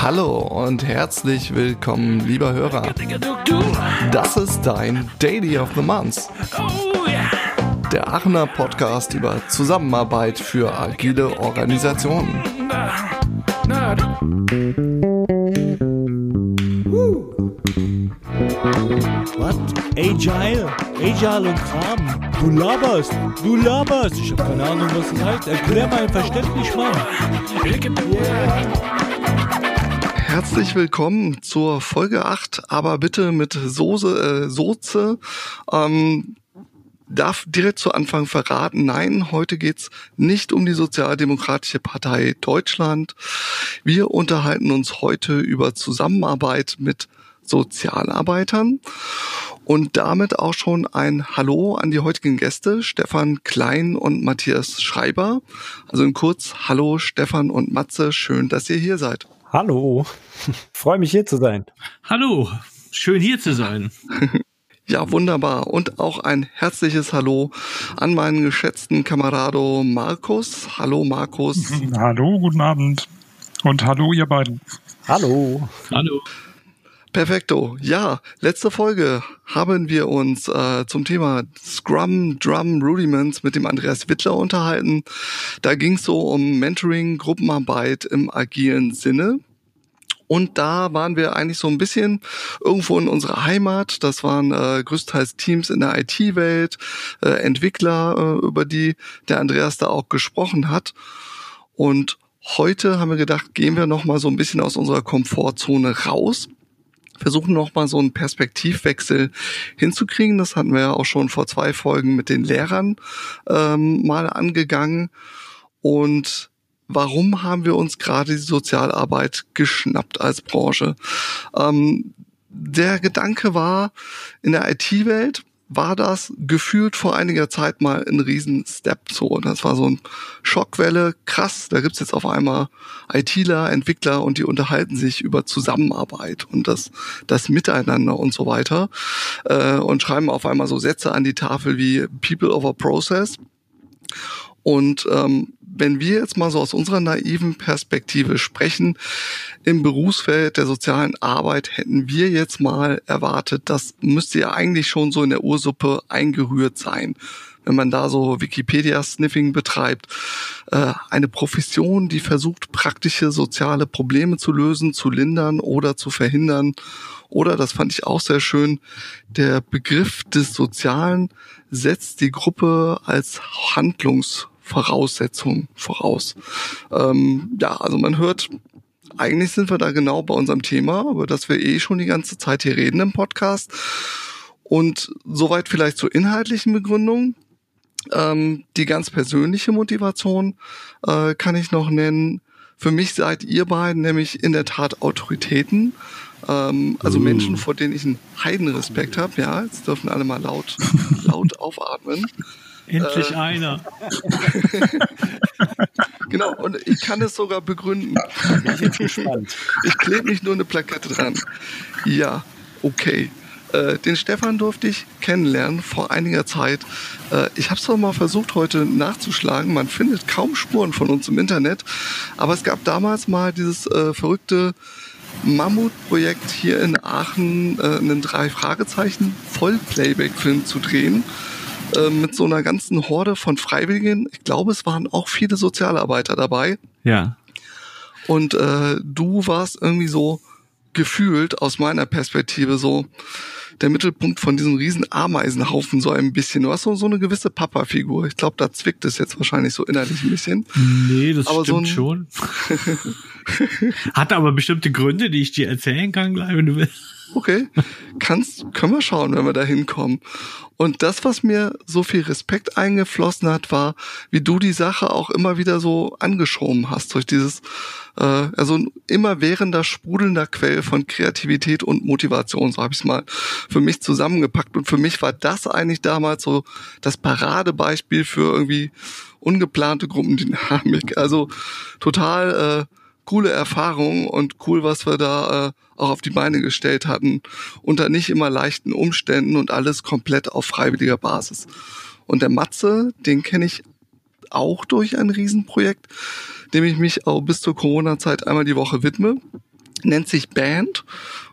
Hallo und herzlich willkommen, lieber Hörer. Das ist dein Daily of the Month. Der Aachener Podcast über Zusammenarbeit für agile Organisationen. Was? Agile? Agile und Kram? Du laberst, du laberst. Ich hab keine Ahnung, was das heißt. Erklär mal verständlich, Mann. Herzlich willkommen zur Folge 8, aber bitte mit Soße, äh, Soße. Ähm, darf direkt zu Anfang verraten, nein, heute geht's nicht um die Sozialdemokratische Partei Deutschland. Wir unterhalten uns heute über Zusammenarbeit mit Sozialarbeitern und damit auch schon ein Hallo an die heutigen Gäste, Stefan Klein und Matthias Schreiber. Also in kurz, Hallo Stefan und Matze, schön, dass ihr hier seid. Hallo, freue mich hier zu sein. Hallo, schön hier zu sein. Ja, wunderbar. Und auch ein herzliches Hallo an meinen geschätzten Kamerado Markus. Hallo Markus. Hallo, guten Abend. Und hallo ihr beiden. Hallo. Hallo. Perfekto. Ja, letzte Folge haben wir uns äh, zum Thema Scrum Drum Rudiments mit dem Andreas Wittler unterhalten. Da ging es so um Mentoring, Gruppenarbeit im agilen Sinne. Und da waren wir eigentlich so ein bisschen irgendwo in unserer Heimat. Das waren äh, größtenteils Teams in der IT-Welt, äh, Entwickler, äh, über die der Andreas da auch gesprochen hat. Und heute haben wir gedacht, gehen wir noch mal so ein bisschen aus unserer Komfortzone raus versuchen noch mal so einen Perspektivwechsel hinzukriegen. Das hatten wir ja auch schon vor zwei Folgen mit den Lehrern ähm, mal angegangen. Und warum haben wir uns gerade die Sozialarbeit geschnappt als Branche? Ähm, der Gedanke war, in der IT-Welt war das gefühlt vor einiger Zeit mal ein riesen Step so. Das war so ein Schockwelle, krass, da gibt's jetzt auf einmal ITler, Entwickler und die unterhalten sich über Zusammenarbeit und das, das Miteinander und so weiter äh, und schreiben auf einmal so Sätze an die Tafel wie People over Process. Und ähm, wenn wir jetzt mal so aus unserer naiven Perspektive sprechen, im Berufsfeld der sozialen Arbeit hätten wir jetzt mal erwartet, das müsste ja eigentlich schon so in der Ursuppe eingerührt sein. Wenn man da so Wikipedia-Sniffing betreibt, äh, eine Profession, die versucht, praktische soziale Probleme zu lösen, zu lindern oder zu verhindern. Oder, das fand ich auch sehr schön, der Begriff des Sozialen setzt die Gruppe als Handlungs Voraussetzungen voraus. Ähm, ja, also man hört, eigentlich sind wir da genau bei unserem Thema, über das wir eh schon die ganze Zeit hier reden im Podcast. Und soweit vielleicht zur inhaltlichen Begründung. Ähm, die ganz persönliche Motivation äh, kann ich noch nennen. Für mich seid ihr beiden nämlich in der Tat Autoritäten. Ähm, also uh. Menschen, vor denen ich einen Heidenrespekt habe. Ja, jetzt dürfen alle mal laut, laut aufatmen. Endlich äh, einer. genau, und ich kann es sogar begründen. Bin ich jetzt gespannt. Ich klebe nicht nur eine Plakette dran. Ja, okay. Äh, den Stefan durfte ich kennenlernen vor einiger Zeit. Äh, ich habe es doch mal versucht heute nachzuschlagen. Man findet kaum Spuren von uns im Internet. Aber es gab damals mal dieses äh, verrückte Mammutprojekt hier in Aachen, einen drei Fragezeichen Vollplayback-Film zu drehen. Äh, mit so einer ganzen Horde von Freiwilligen. Ich glaube, es waren auch viele Sozialarbeiter dabei. Ja. Und äh, du warst irgendwie so gefühlt aus meiner Perspektive so der Mittelpunkt von diesem riesen Ameisenhaufen so ein bisschen. Du hast so, so eine gewisse Papa-Figur. Ich glaube, da zwickt es jetzt wahrscheinlich so innerlich ein bisschen. Nee, das aber stimmt so schon. Hat aber bestimmte Gründe, die ich dir erzählen kann, gleich, wenn du willst. Okay, kannst, können wir schauen, wenn wir da hinkommen. Und das, was mir so viel Respekt eingeflossen hat, war, wie du die Sache auch immer wieder so angeschoben hast durch dieses, äh, also ein immer währender sprudelnder Quell von Kreativität und Motivation. So habe ich es mal für mich zusammengepackt. Und für mich war das eigentlich damals so das Paradebeispiel für irgendwie ungeplante Gruppendynamik. Also total äh, coole Erfahrung und cool, was wir da äh, auch auf die Beine gestellt hatten, unter nicht immer leichten Umständen und alles komplett auf freiwilliger Basis. Und der Matze, den kenne ich auch durch ein Riesenprojekt, dem ich mich auch bis zur Corona-Zeit einmal die Woche widme. Nennt sich Band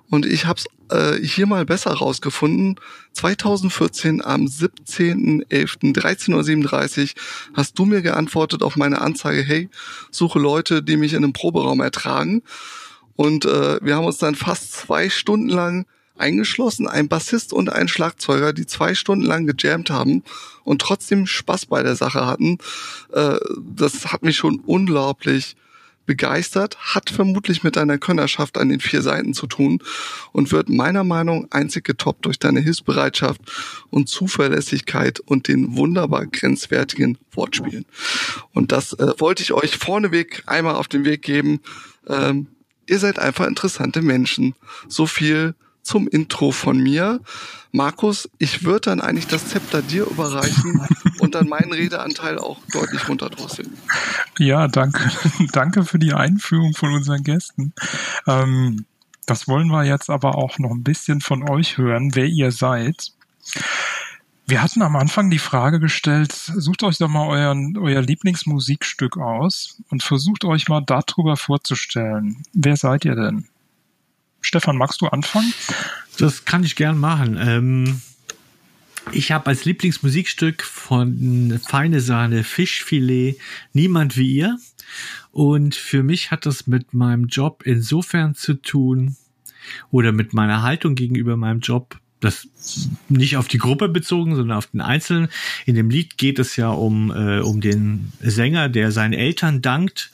und ich habe es äh, hier mal besser rausgefunden. 2014 am 17.11.13.37 Uhr hast du mir geantwortet auf meine Anzeige, hey, suche Leute, die mich in einem Proberaum ertragen. Und äh, wir haben uns dann fast zwei Stunden lang eingeschlossen, ein Bassist und ein Schlagzeuger, die zwei Stunden lang gejammt haben und trotzdem Spaß bei der Sache hatten. Äh, das hat mich schon unglaublich begeistert, hat vermutlich mit deiner Könnerschaft an den vier Seiten zu tun und wird meiner Meinung einzig getoppt durch deine Hilfsbereitschaft und Zuverlässigkeit und den wunderbar grenzwertigen Wortspielen. Und das äh, wollte ich euch vorneweg einmal auf den Weg geben. Ähm, ihr seid einfach interessante Menschen. So viel zum Intro von mir. Markus, ich würde dann eigentlich das Zepter dir überreichen und dann meinen Redeanteil auch deutlich runterdrosseln. Ja, danke. danke für die Einführung von unseren Gästen. Ähm, das wollen wir jetzt aber auch noch ein bisschen von euch hören, wer ihr seid. Wir hatten am Anfang die Frage gestellt, sucht euch doch mal euren, euer Lieblingsmusikstück aus und versucht euch mal darüber vorzustellen. Wer seid ihr denn? Stefan, magst du anfangen? Das kann ich gern machen. Ähm, ich habe als Lieblingsmusikstück von Feine Sahne Fischfilet Niemand wie ihr. Und für mich hat das mit meinem Job insofern zu tun oder mit meiner Haltung gegenüber meinem Job, das nicht auf die Gruppe bezogen, sondern auf den Einzelnen. In dem Lied geht es ja um, äh, um den Sänger, der seinen Eltern dankt.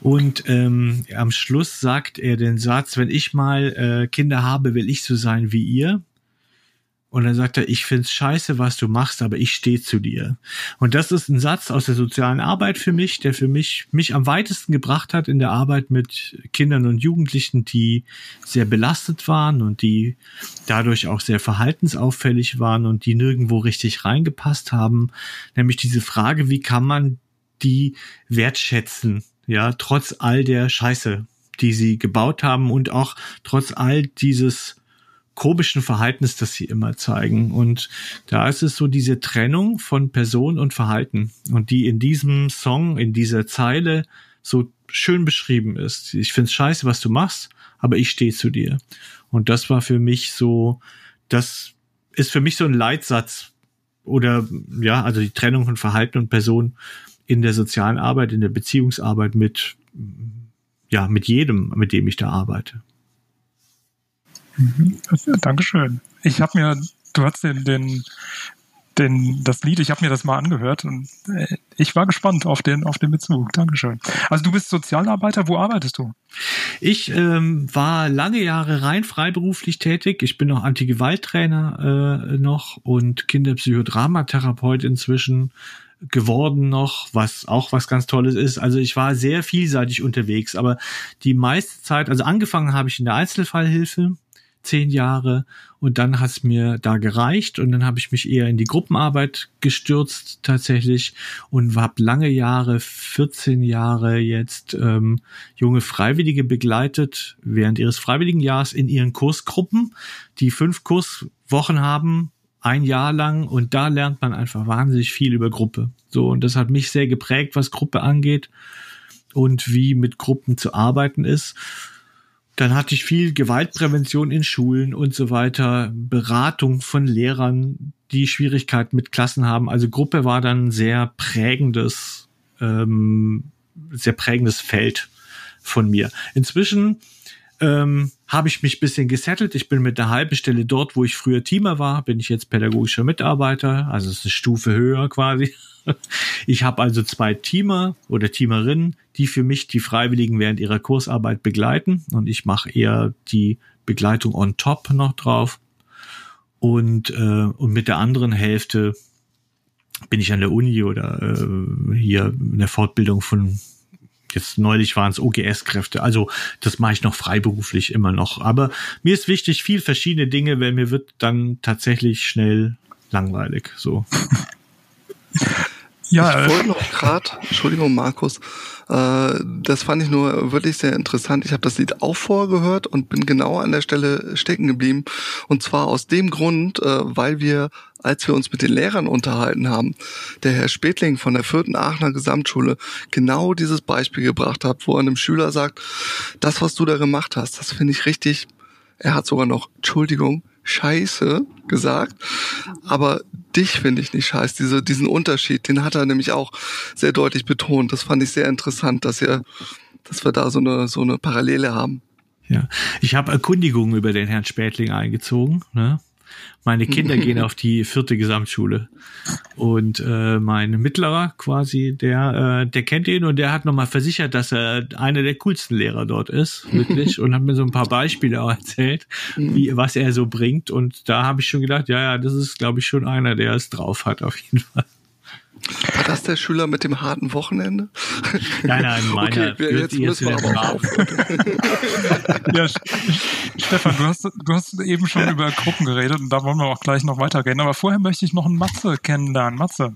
Und ähm, am Schluss sagt er den Satz, wenn ich mal äh, Kinder habe, will ich so sein wie ihr. Und dann sagt er, ich find's scheiße, was du machst, aber ich stehe zu dir. Und das ist ein Satz aus der sozialen Arbeit für mich, der für mich mich am weitesten gebracht hat in der Arbeit mit Kindern und Jugendlichen, die sehr belastet waren und die dadurch auch sehr verhaltensauffällig waren und die nirgendwo richtig reingepasst haben. Nämlich diese Frage, wie kann man die wertschätzen? Ja, trotz all der Scheiße, die sie gebaut haben und auch trotz all dieses komischen Verhaltens, das sie immer zeigen. Und da ist es so diese Trennung von Person und Verhalten und die in diesem Song, in dieser Zeile so schön beschrieben ist. Ich find's scheiße, was du machst, aber ich stehe zu dir. Und das war für mich so, das ist für mich so ein Leitsatz oder ja, also die Trennung von Verhalten und Person in der sozialen Arbeit, in der Beziehungsarbeit mit ja, mit jedem, mit dem ich da arbeite. Mhm. Dankeschön. Ich habe mir, du hast den, den, den, das Lied, ich habe mir das mal angehört und äh, ich war gespannt auf den, auf den Bezug. Dankeschön. Also du bist Sozialarbeiter, wo arbeitest du? Ich ähm, war lange Jahre rein freiberuflich tätig. Ich bin noch Antigewalttrainer äh, noch und Kinderpsychodramatherapeut inzwischen geworden noch, was auch was ganz Tolles ist. Also ich war sehr vielseitig unterwegs, aber die meiste Zeit, also angefangen habe ich in der Einzelfallhilfe, zehn Jahre und dann hat es mir da gereicht und dann habe ich mich eher in die Gruppenarbeit gestürzt tatsächlich und habe lange Jahre, 14 Jahre jetzt ähm, junge Freiwillige begleitet während ihres Freiwilligenjahrs in ihren Kursgruppen, die fünf Kurswochen haben, ein Jahr lang und da lernt man einfach wahnsinnig viel über Gruppe. So und das hat mich sehr geprägt, was Gruppe angeht und wie mit Gruppen zu arbeiten ist. Dann hatte ich viel Gewaltprävention in Schulen und so weiter, Beratung von Lehrern, die Schwierigkeiten mit Klassen haben. Also Gruppe war dann sehr prägendes, ähm, sehr prägendes Feld von mir. Inzwischen ähm, habe ich mich bisschen gesettelt. Ich bin mit der halben Stelle dort, wo ich früher Teamer war, bin ich jetzt pädagogischer Mitarbeiter, also es ist eine Stufe höher quasi. Ich habe also zwei Teamer oder Teamerinnen, die für mich die Freiwilligen während ihrer Kursarbeit begleiten und ich mache eher die Begleitung on top noch drauf. Und, äh, und mit der anderen Hälfte bin ich an der Uni oder äh, hier in der Fortbildung von Jetzt neulich waren es OGS-Kräfte. Also das mache ich noch freiberuflich immer noch. Aber mir ist wichtig, viel verschiedene Dinge, weil mir wird dann tatsächlich schnell langweilig. So. Ja, ich äh, wollte noch gerade, Entschuldigung, Markus, äh, das fand ich nur wirklich sehr interessant. Ich habe das Lied auch vorgehört und bin genau an der Stelle stecken geblieben. Und zwar aus dem Grund, äh, weil wir, als wir uns mit den Lehrern unterhalten haben, der Herr Spetling von der vierten Aachener Gesamtschule genau dieses Beispiel gebracht hat, wo er einem Schüler sagt, das, was du da gemacht hast, das finde ich richtig. Er hat sogar noch, Entschuldigung, Scheiße gesagt, aber dich finde ich nicht scheiße. Diese, diesen Unterschied, den hat er nämlich auch sehr deutlich betont. Das fand ich sehr interessant, dass er, dass wir da so eine, so eine Parallele haben. Ja, ich habe Erkundigungen über den Herrn Spätling eingezogen. Ne? Meine Kinder gehen auf die vierte Gesamtschule. Und äh, mein Mittlerer quasi, der äh, der kennt ihn und der hat nochmal versichert, dass er einer der coolsten Lehrer dort ist, wirklich und hat mir so ein paar Beispiele auch erzählt, wie was er so bringt. Und da habe ich schon gedacht, ja ja, das ist glaube ich schon einer, der es drauf hat auf jeden Fall. War das der Schüler mit dem harten Wochenende? Nein, nein, meiner Okay, jetzt müssen wir aber ja, Stefan, du hast, du hast eben schon über Gruppen geredet und da wollen wir auch gleich noch weiterreden. Aber vorher möchte ich noch einen Matze kennenlernen. Matze,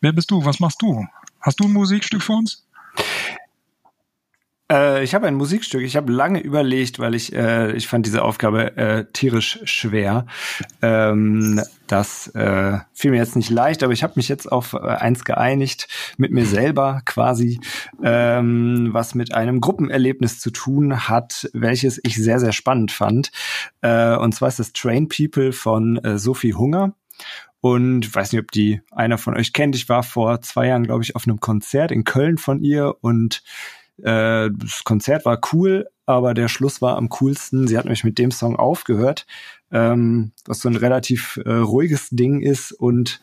wer bist du? Was machst du? Hast du ein Musikstück für uns? Äh, ich habe ein Musikstück. Ich habe lange überlegt, weil ich äh, ich fand diese Aufgabe äh, tierisch schwer. Ähm, das äh, fiel mir jetzt nicht leicht, aber ich habe mich jetzt auf äh, eins geeinigt mit mir selber quasi, ähm, was mit einem Gruppenerlebnis zu tun hat, welches ich sehr sehr spannend fand. Äh, und zwar ist das Train People von äh, Sophie Hunger. Und weiß nicht, ob die einer von euch kennt. Ich war vor zwei Jahren, glaube ich, auf einem Konzert in Köln von ihr und äh, das Konzert war cool, aber der Schluss war am coolsten. Sie hat nämlich mit dem Song aufgehört, ähm, was so ein relativ äh, ruhiges Ding ist und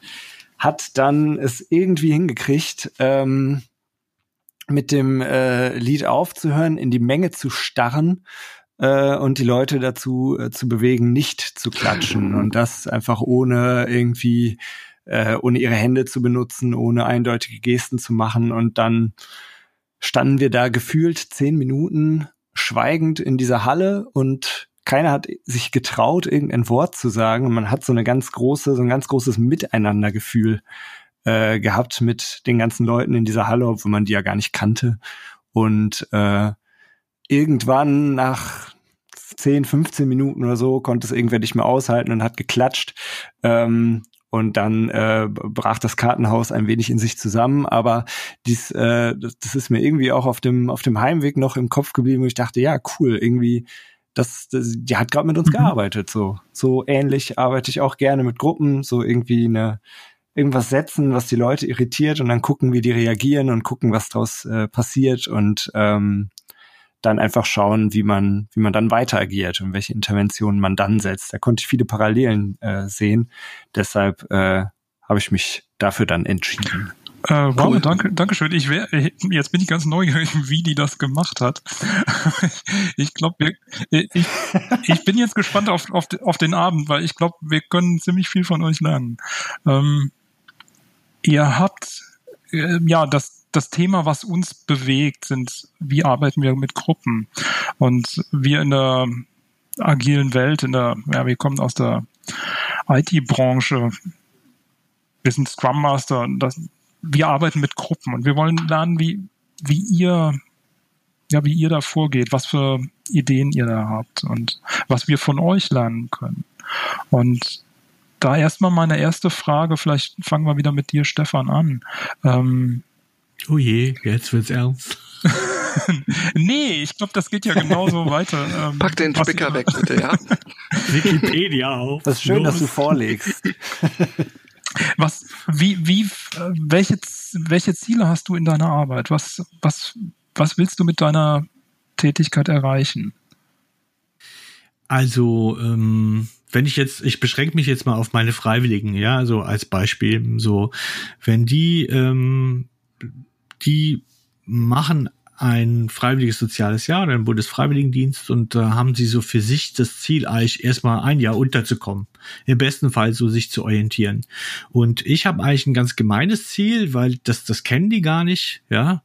hat dann es irgendwie hingekriegt, ähm, mit dem äh, Lied aufzuhören, in die Menge zu starren äh, und die Leute dazu äh, zu bewegen, nicht zu klatschen und das einfach ohne irgendwie äh, ohne ihre Hände zu benutzen, ohne eindeutige Gesten zu machen und dann standen wir da gefühlt zehn Minuten schweigend in dieser Halle und keiner hat sich getraut, irgendein Wort zu sagen. Man hat so eine ganz große, so ein ganz großes Miteinandergefühl äh, gehabt mit den ganzen Leuten in dieser Halle, obwohl man die ja gar nicht kannte. Und äh, irgendwann nach 10, 15 Minuten oder so konnte es irgendwer nicht mehr aushalten und hat geklatscht. Ähm, und dann äh, brach das Kartenhaus ein wenig in sich zusammen. Aber dies, äh, das, das ist mir irgendwie auch auf dem auf dem Heimweg noch im Kopf geblieben. Und ich dachte, ja, cool, irgendwie, das, das die hat gerade mit uns Mhm. gearbeitet. So so ähnlich arbeite ich auch gerne mit Gruppen. So irgendwie eine irgendwas setzen, was die Leute irritiert und dann gucken, wie die reagieren und gucken, was daraus äh, passiert und ähm, dann einfach schauen, wie man, wie man dann weiter agiert und welche Interventionen man dann setzt. Da konnte ich viele Parallelen äh, sehen. Deshalb äh, habe ich mich dafür dann entschieden. Äh, wow, Cool. danke, danke schön. Ich wär, äh, jetzt bin ich ganz neugierig, wie die das gemacht hat. ich glaube, ich, ich bin jetzt gespannt auf, auf, auf den Abend, weil ich glaube, wir können ziemlich viel von euch lernen. Ähm, ihr habt äh, ja das das Thema, was uns bewegt, sind, wie arbeiten wir mit Gruppen? Und wir in der agilen Welt, in der, ja, wir kommen aus der IT-Branche, wir sind Scrum Master, das, wir arbeiten mit Gruppen und wir wollen lernen, wie, wie ihr, ja, wie ihr da vorgeht, was für Ideen ihr da habt und was wir von euch lernen können. Und da erstmal meine erste Frage, vielleicht fangen wir wieder mit dir, Stefan, an. Ähm, Oh je, jetzt wird's ernst. nee, ich glaube, das geht ja genauso weiter. Ähm, Pack den Spicker weg, bitte, ja? Wikipedia auf. Das ist schön, dass du Los. vorlegst. Was, wie, wie, welche, welche Ziele hast du in deiner Arbeit? Was, was, was willst du mit deiner Tätigkeit erreichen? Also, ähm, wenn ich jetzt, ich beschränke mich jetzt mal auf meine Freiwilligen, ja, so als Beispiel, so, wenn die, ähm, die machen ein freiwilliges soziales Jahr einen Bundesfreiwilligendienst und da haben sie so für sich das Ziel, eigentlich erstmal ein Jahr unterzukommen. Im besten Fall so sich zu orientieren. Und ich habe eigentlich ein ganz gemeines Ziel, weil das, das kennen die gar nicht, ja.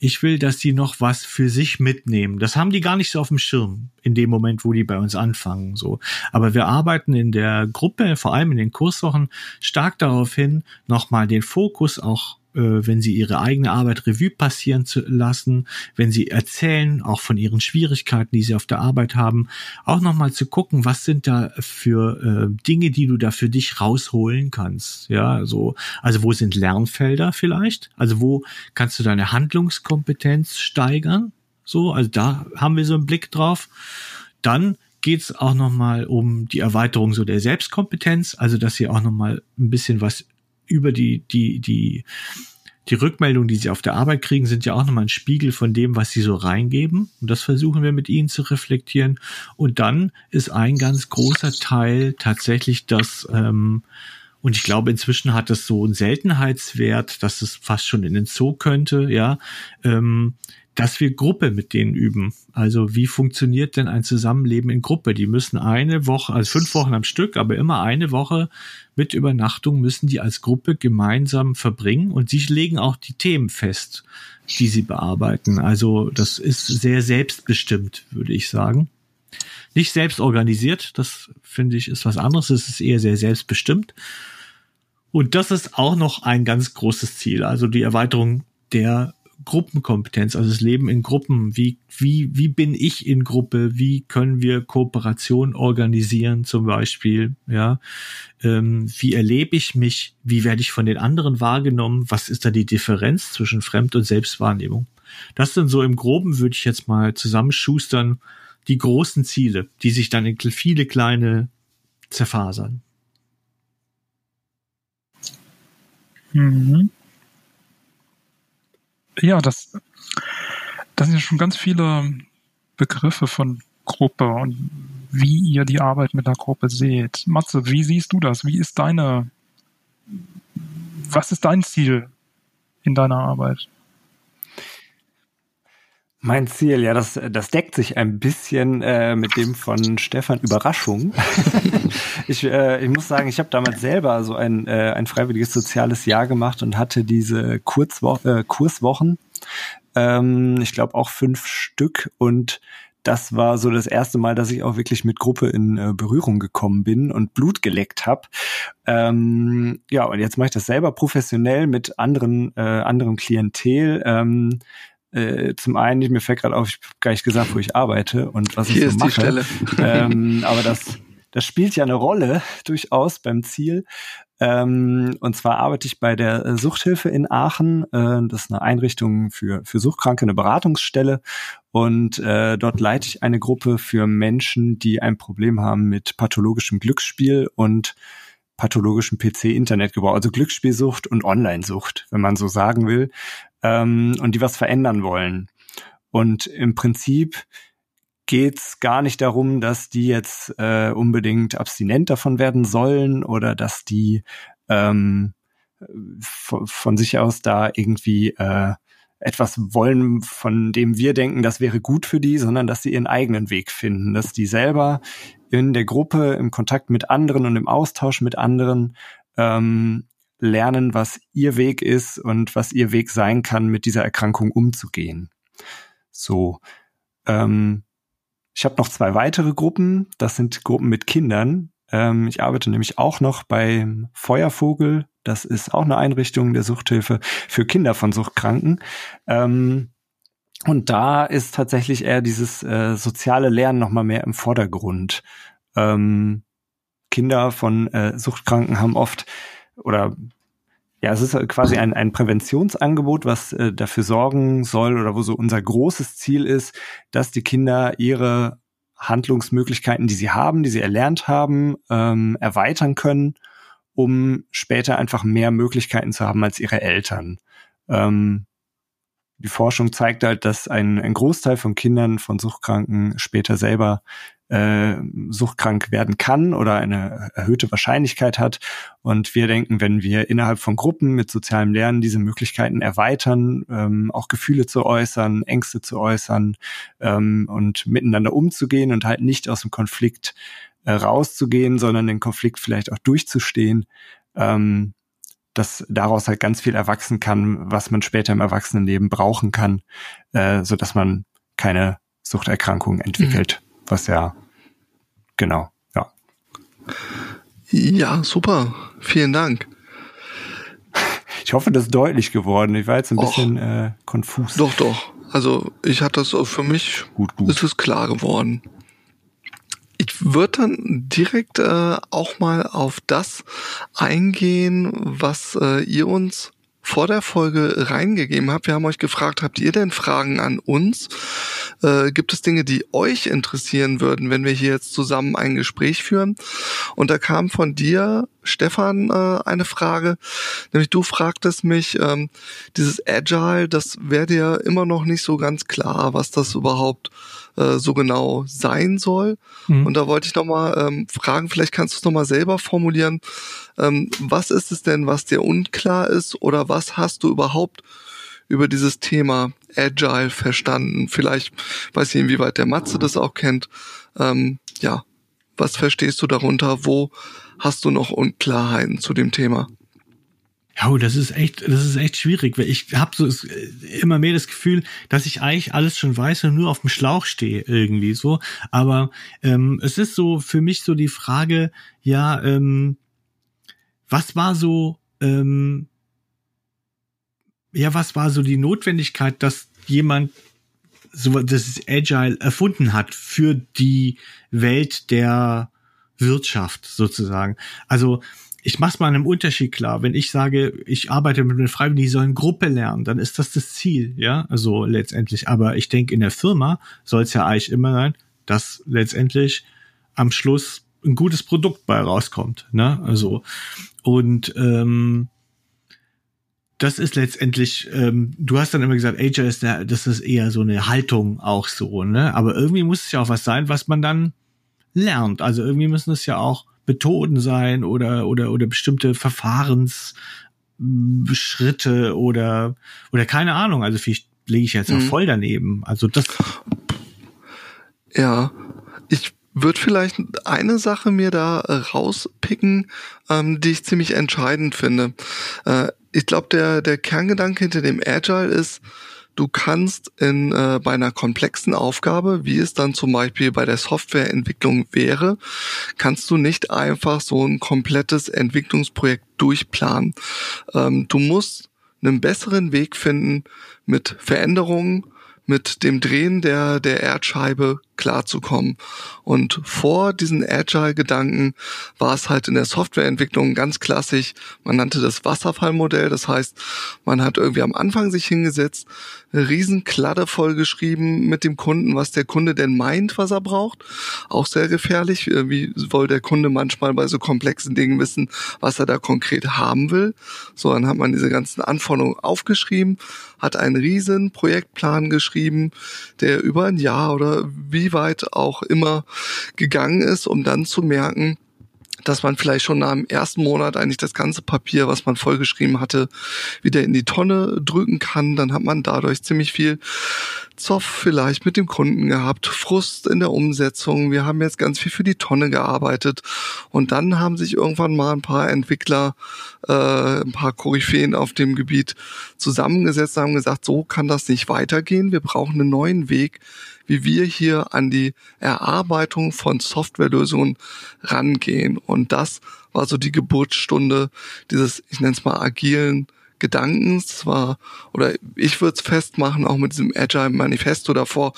Ich will, dass die noch was für sich mitnehmen. Das haben die gar nicht so auf dem Schirm in dem Moment, wo die bei uns anfangen, so. Aber wir arbeiten in der Gruppe, vor allem in den Kurswochen, stark darauf hin, nochmal den Fokus auch äh, wenn sie ihre eigene Arbeit Revue passieren zu lassen, wenn sie erzählen, auch von ihren Schwierigkeiten, die sie auf der Arbeit haben, auch nochmal zu gucken, was sind da für äh, Dinge, die du da für dich rausholen kannst. Ja, so, also wo sind Lernfelder vielleicht? Also wo kannst du deine Handlungskompetenz steigern? So, also da haben wir so einen Blick drauf. Dann geht es auch nochmal um die Erweiterung so der Selbstkompetenz, also dass sie auch nochmal ein bisschen was über die, die, die, die Rückmeldungen, die sie auf der Arbeit kriegen, sind ja auch nochmal ein Spiegel von dem, was sie so reingeben. Und das versuchen wir mit ihnen zu reflektieren. Und dann ist ein ganz großer Teil tatsächlich das, ähm, und ich glaube, inzwischen hat das so einen Seltenheitswert, dass es fast schon in den Zoo könnte, ja, ähm, dass wir Gruppe mit denen üben. Also wie funktioniert denn ein Zusammenleben in Gruppe? Die müssen eine Woche, also fünf Wochen am Stück, aber immer eine Woche mit Übernachtung müssen die als Gruppe gemeinsam verbringen und sie legen auch die Themen fest, die sie bearbeiten. Also das ist sehr selbstbestimmt, würde ich sagen. Nicht selbst organisiert, das finde ich ist was anderes, es ist eher sehr selbstbestimmt. Und das ist auch noch ein ganz großes Ziel, also die Erweiterung der Gruppenkompetenz, also das Leben in Gruppen. Wie, wie, wie bin ich in Gruppe? Wie können wir Kooperation organisieren zum Beispiel? Ja, ähm, wie erlebe ich mich? Wie werde ich von den anderen wahrgenommen? Was ist da die Differenz zwischen Fremd- und Selbstwahrnehmung? Das sind so im Groben, würde ich jetzt mal zusammenschustern, die großen Ziele, die sich dann in viele kleine zerfasern. Mhm ja, das, das sind ja schon ganz viele Begriffe von Gruppe und wie ihr die Arbeit mit der Gruppe seht. Matze, wie siehst du das? Wie ist deine, was ist dein Ziel in deiner Arbeit? Mein Ziel, ja, das, das deckt sich ein bisschen äh, mit dem von Stefan Überraschung. ich, äh, ich muss sagen, ich habe damals selber so ein, äh, ein freiwilliges soziales Jahr gemacht und hatte diese Kurzwo äh, Kurswochen. Ähm, ich glaube auch fünf Stück und das war so das erste Mal, dass ich auch wirklich mit Gruppe in äh, Berührung gekommen bin und Blut geleckt habe. Ähm, ja, und jetzt mache ich das selber professionell mit anderen, äh, anderem Klientel. Ähm, äh, zum einen, mir fällt gerade auf, ich habe gar nicht gesagt, wo ich arbeite und was Hier ich so ist mache. die Stelle. ähm, aber das, das spielt ja eine Rolle durchaus beim Ziel. Ähm, und zwar arbeite ich bei der Suchthilfe in Aachen. Äh, das ist eine Einrichtung für, für Suchtkranke, eine Beratungsstelle. Und äh, dort leite ich eine Gruppe für Menschen, die ein Problem haben mit pathologischem Glücksspiel und pathologischem PC-Internetgebrauch, also Glücksspielsucht und Online-Sucht, wenn man so sagen will, ähm, und die was verändern wollen. Und im Prinzip geht's gar nicht darum, dass die jetzt äh, unbedingt abstinent davon werden sollen oder dass die ähm, von sich aus da irgendwie äh, etwas wollen, von dem wir denken, das wäre gut für die, sondern dass sie ihren eigenen Weg finden, dass die selber in der Gruppe, im Kontakt mit anderen und im Austausch mit anderen ähm, lernen, was ihr Weg ist und was ihr Weg sein kann, mit dieser Erkrankung umzugehen. So. Ähm, ich habe noch zwei weitere Gruppen. Das sind Gruppen mit Kindern. Ähm, ich arbeite nämlich auch noch beim Feuervogel. Das ist auch eine Einrichtung der Suchthilfe für Kinder von Suchtkranken. Ähm, und da ist tatsächlich eher dieses äh, soziale Lernen noch mal mehr im Vordergrund. Ähm, Kinder von äh, Suchtkranken haben oft oder ja, es ist quasi ein, ein Präventionsangebot, was äh, dafür sorgen soll oder wo so unser großes Ziel ist, dass die Kinder ihre Handlungsmöglichkeiten, die sie haben, die sie erlernt haben, ähm, erweitern können, um später einfach mehr Möglichkeiten zu haben als ihre Eltern. Ähm, die Forschung zeigt halt, dass ein, ein Großteil von Kindern von Suchtkranken später selber äh, suchtkrank werden kann oder eine erhöhte Wahrscheinlichkeit hat. Und wir denken, wenn wir innerhalb von Gruppen mit sozialem Lernen diese Möglichkeiten erweitern, ähm, auch Gefühle zu äußern, Ängste zu äußern ähm, und miteinander umzugehen und halt nicht aus dem Konflikt äh, rauszugehen, sondern den Konflikt vielleicht auch durchzustehen, ähm, dass daraus halt ganz viel erwachsen kann, was man später im Erwachsenenleben brauchen kann, äh, so dass man keine Suchterkrankung entwickelt. Mhm was ja, genau, ja. Ja, super. Vielen Dank. Ich hoffe, das ist deutlich geworden. Ich war jetzt ein Och. bisschen äh, konfus. Doch, doch. Also ich hatte das für mich, Gut, gut. ist es klar geworden. Würde dann direkt äh, auch mal auf das eingehen, was äh, ihr uns vor der Folge reingegeben habt. Wir haben euch gefragt, habt ihr denn Fragen an uns? Äh, gibt es Dinge, die euch interessieren würden, wenn wir hier jetzt zusammen ein Gespräch führen? Und da kam von dir, Stefan, äh, eine Frage, nämlich du fragtest mich, ähm, dieses Agile, das wäre dir immer noch nicht so ganz klar, was das überhaupt äh, so genau sein soll. Mhm. Und da wollte ich nochmal ähm, fragen, vielleicht kannst du es nochmal selber formulieren. Ähm, was ist es denn, was dir unklar ist oder was hast du überhaupt über dieses Thema Agile verstanden? Vielleicht weiß ich, inwieweit der Matze das auch kennt. Ähm, ja, was verstehst du darunter? Wo hast du noch Unklarheiten zu dem Thema? Ja, das ist echt, das ist echt schwierig, weil ich habe so äh, immer mehr das Gefühl, dass ich eigentlich alles schon weiß und nur auf dem Schlauch stehe irgendwie so. Aber ähm, es ist so für mich so die Frage, ja, ähm, was war so, ähm, ja, was war so die Notwendigkeit, dass jemand so das Agile erfunden hat für die Welt der Wirtschaft sozusagen. Also ich mache es mal einem Unterschied klar. Wenn ich sage, ich arbeite mit einer Freiwilligen, die sollen Gruppe lernen, dann ist das das Ziel, ja, also letztendlich. Aber ich denke, in der Firma soll es ja eigentlich immer sein, dass letztendlich am Schluss ein gutes Produkt bei rauskommt, ne? Also und ähm, das ist letztendlich, ähm, du hast dann immer gesagt, Agile ist, eine, das ist eher so eine Haltung auch so, ne? Aber irgendwie muss es ja auch was sein, was man dann lernt. Also irgendwie müssen es ja auch Methoden sein oder oder oder bestimmte Verfahrensschritte oder oder keine Ahnung. Also vielleicht lege ich jetzt auch Mhm. voll daneben. Also das Ja, ich würde vielleicht eine Sache mir da rauspicken, ähm, die ich ziemlich entscheidend finde. Äh, ich glaube, der, der Kerngedanke hinter dem Agile ist, du kannst in, äh, bei einer komplexen Aufgabe, wie es dann zum Beispiel bei der Softwareentwicklung wäre, kannst du nicht einfach so ein komplettes Entwicklungsprojekt durchplanen. Ähm, du musst einen besseren Weg finden, mit Veränderungen, mit dem Drehen der, der Erdscheibe klarzukommen. Und vor diesen Agile-Gedanken war es halt in der Softwareentwicklung ganz klassisch. Man nannte das Wasserfallmodell. Das heißt, man hat irgendwie am Anfang sich hingesetzt, eine riesen vollgeschrieben mit dem Kunden, was der Kunde denn meint, was er braucht. Auch sehr gefährlich. Äh, Wie soll der Kunde manchmal bei so komplexen Dingen wissen, was er da konkret haben will? So, dann hat man diese ganzen Anforderungen aufgeschrieben, hat einen riesen Projektplan geschrieben, der über ein Jahr oder wie weit auch immer gegangen ist, um dann zu merken, dass man vielleicht schon nach dem ersten Monat eigentlich das ganze Papier, was man vollgeschrieben hatte, wieder in die Tonne drücken kann. Dann hat man dadurch ziemlich viel Zoff vielleicht mit dem Kunden gehabt, Frust in der Umsetzung. Wir haben jetzt ganz viel für die Tonne gearbeitet. Und dann haben sich irgendwann mal ein paar Entwickler, äh, ein paar Koryphäen auf dem Gebiet zusammengesetzt, haben gesagt, so kann das nicht weitergehen. Wir brauchen einen neuen Weg, wie wir hier an die Erarbeitung von Softwarelösungen rangehen. Und das war so die Geburtsstunde dieses, ich nenne es mal, agilen Gedankens. Das war, oder ich würde es festmachen, auch mit diesem Agile Manifesto davor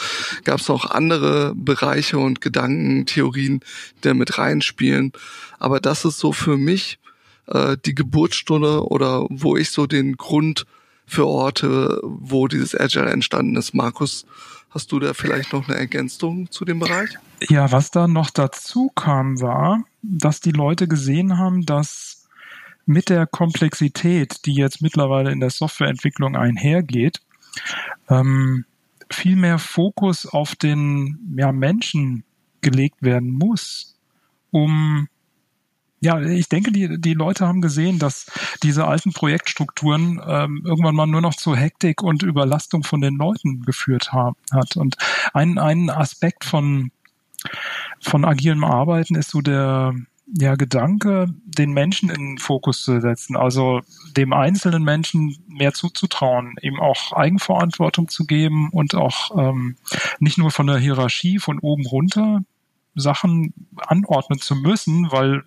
gab es noch andere Bereiche und Gedankentheorien, die da mit reinspielen. Aber das ist so für mich äh, die Geburtsstunde oder wo ich so den Grund für Orte, wo dieses Agile entstanden ist. Markus, hast du da vielleicht noch eine Ergänzung zu dem Bereich? Ja, was da noch dazu kam, war, dass die Leute gesehen haben, dass mit der Komplexität, die jetzt mittlerweile in der Softwareentwicklung einhergeht, ähm, viel mehr Fokus auf den ja, Menschen gelegt werden muss, um ja, ich denke, die, die Leute haben gesehen, dass diese alten Projektstrukturen ähm, irgendwann mal nur noch zu Hektik und Überlastung von den Leuten geführt haben, hat. Und ein, ein Aspekt von, von agilem Arbeiten ist so der ja, Gedanke, den Menschen in den Fokus zu setzen, also dem einzelnen Menschen mehr zuzutrauen, ihm auch Eigenverantwortung zu geben und auch ähm, nicht nur von der Hierarchie von oben runter Sachen anordnen zu müssen, weil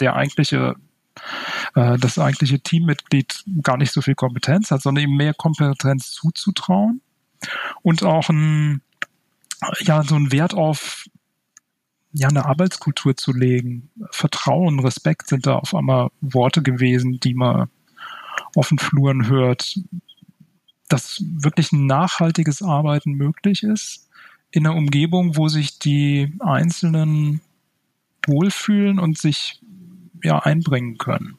der eigentliche äh, das eigentliche Teammitglied gar nicht so viel Kompetenz hat, sondern ihm mehr Kompetenz zuzutrauen und auch ein, ja, so einen Wert auf ja, eine Arbeitskultur zu legen. Vertrauen, Respekt sind da auf einmal Worte gewesen, die man auf den Fluren hört, dass wirklich ein nachhaltiges Arbeiten möglich ist in einer Umgebung, wo sich die Einzelnen wohlfühlen und sich ja einbringen können.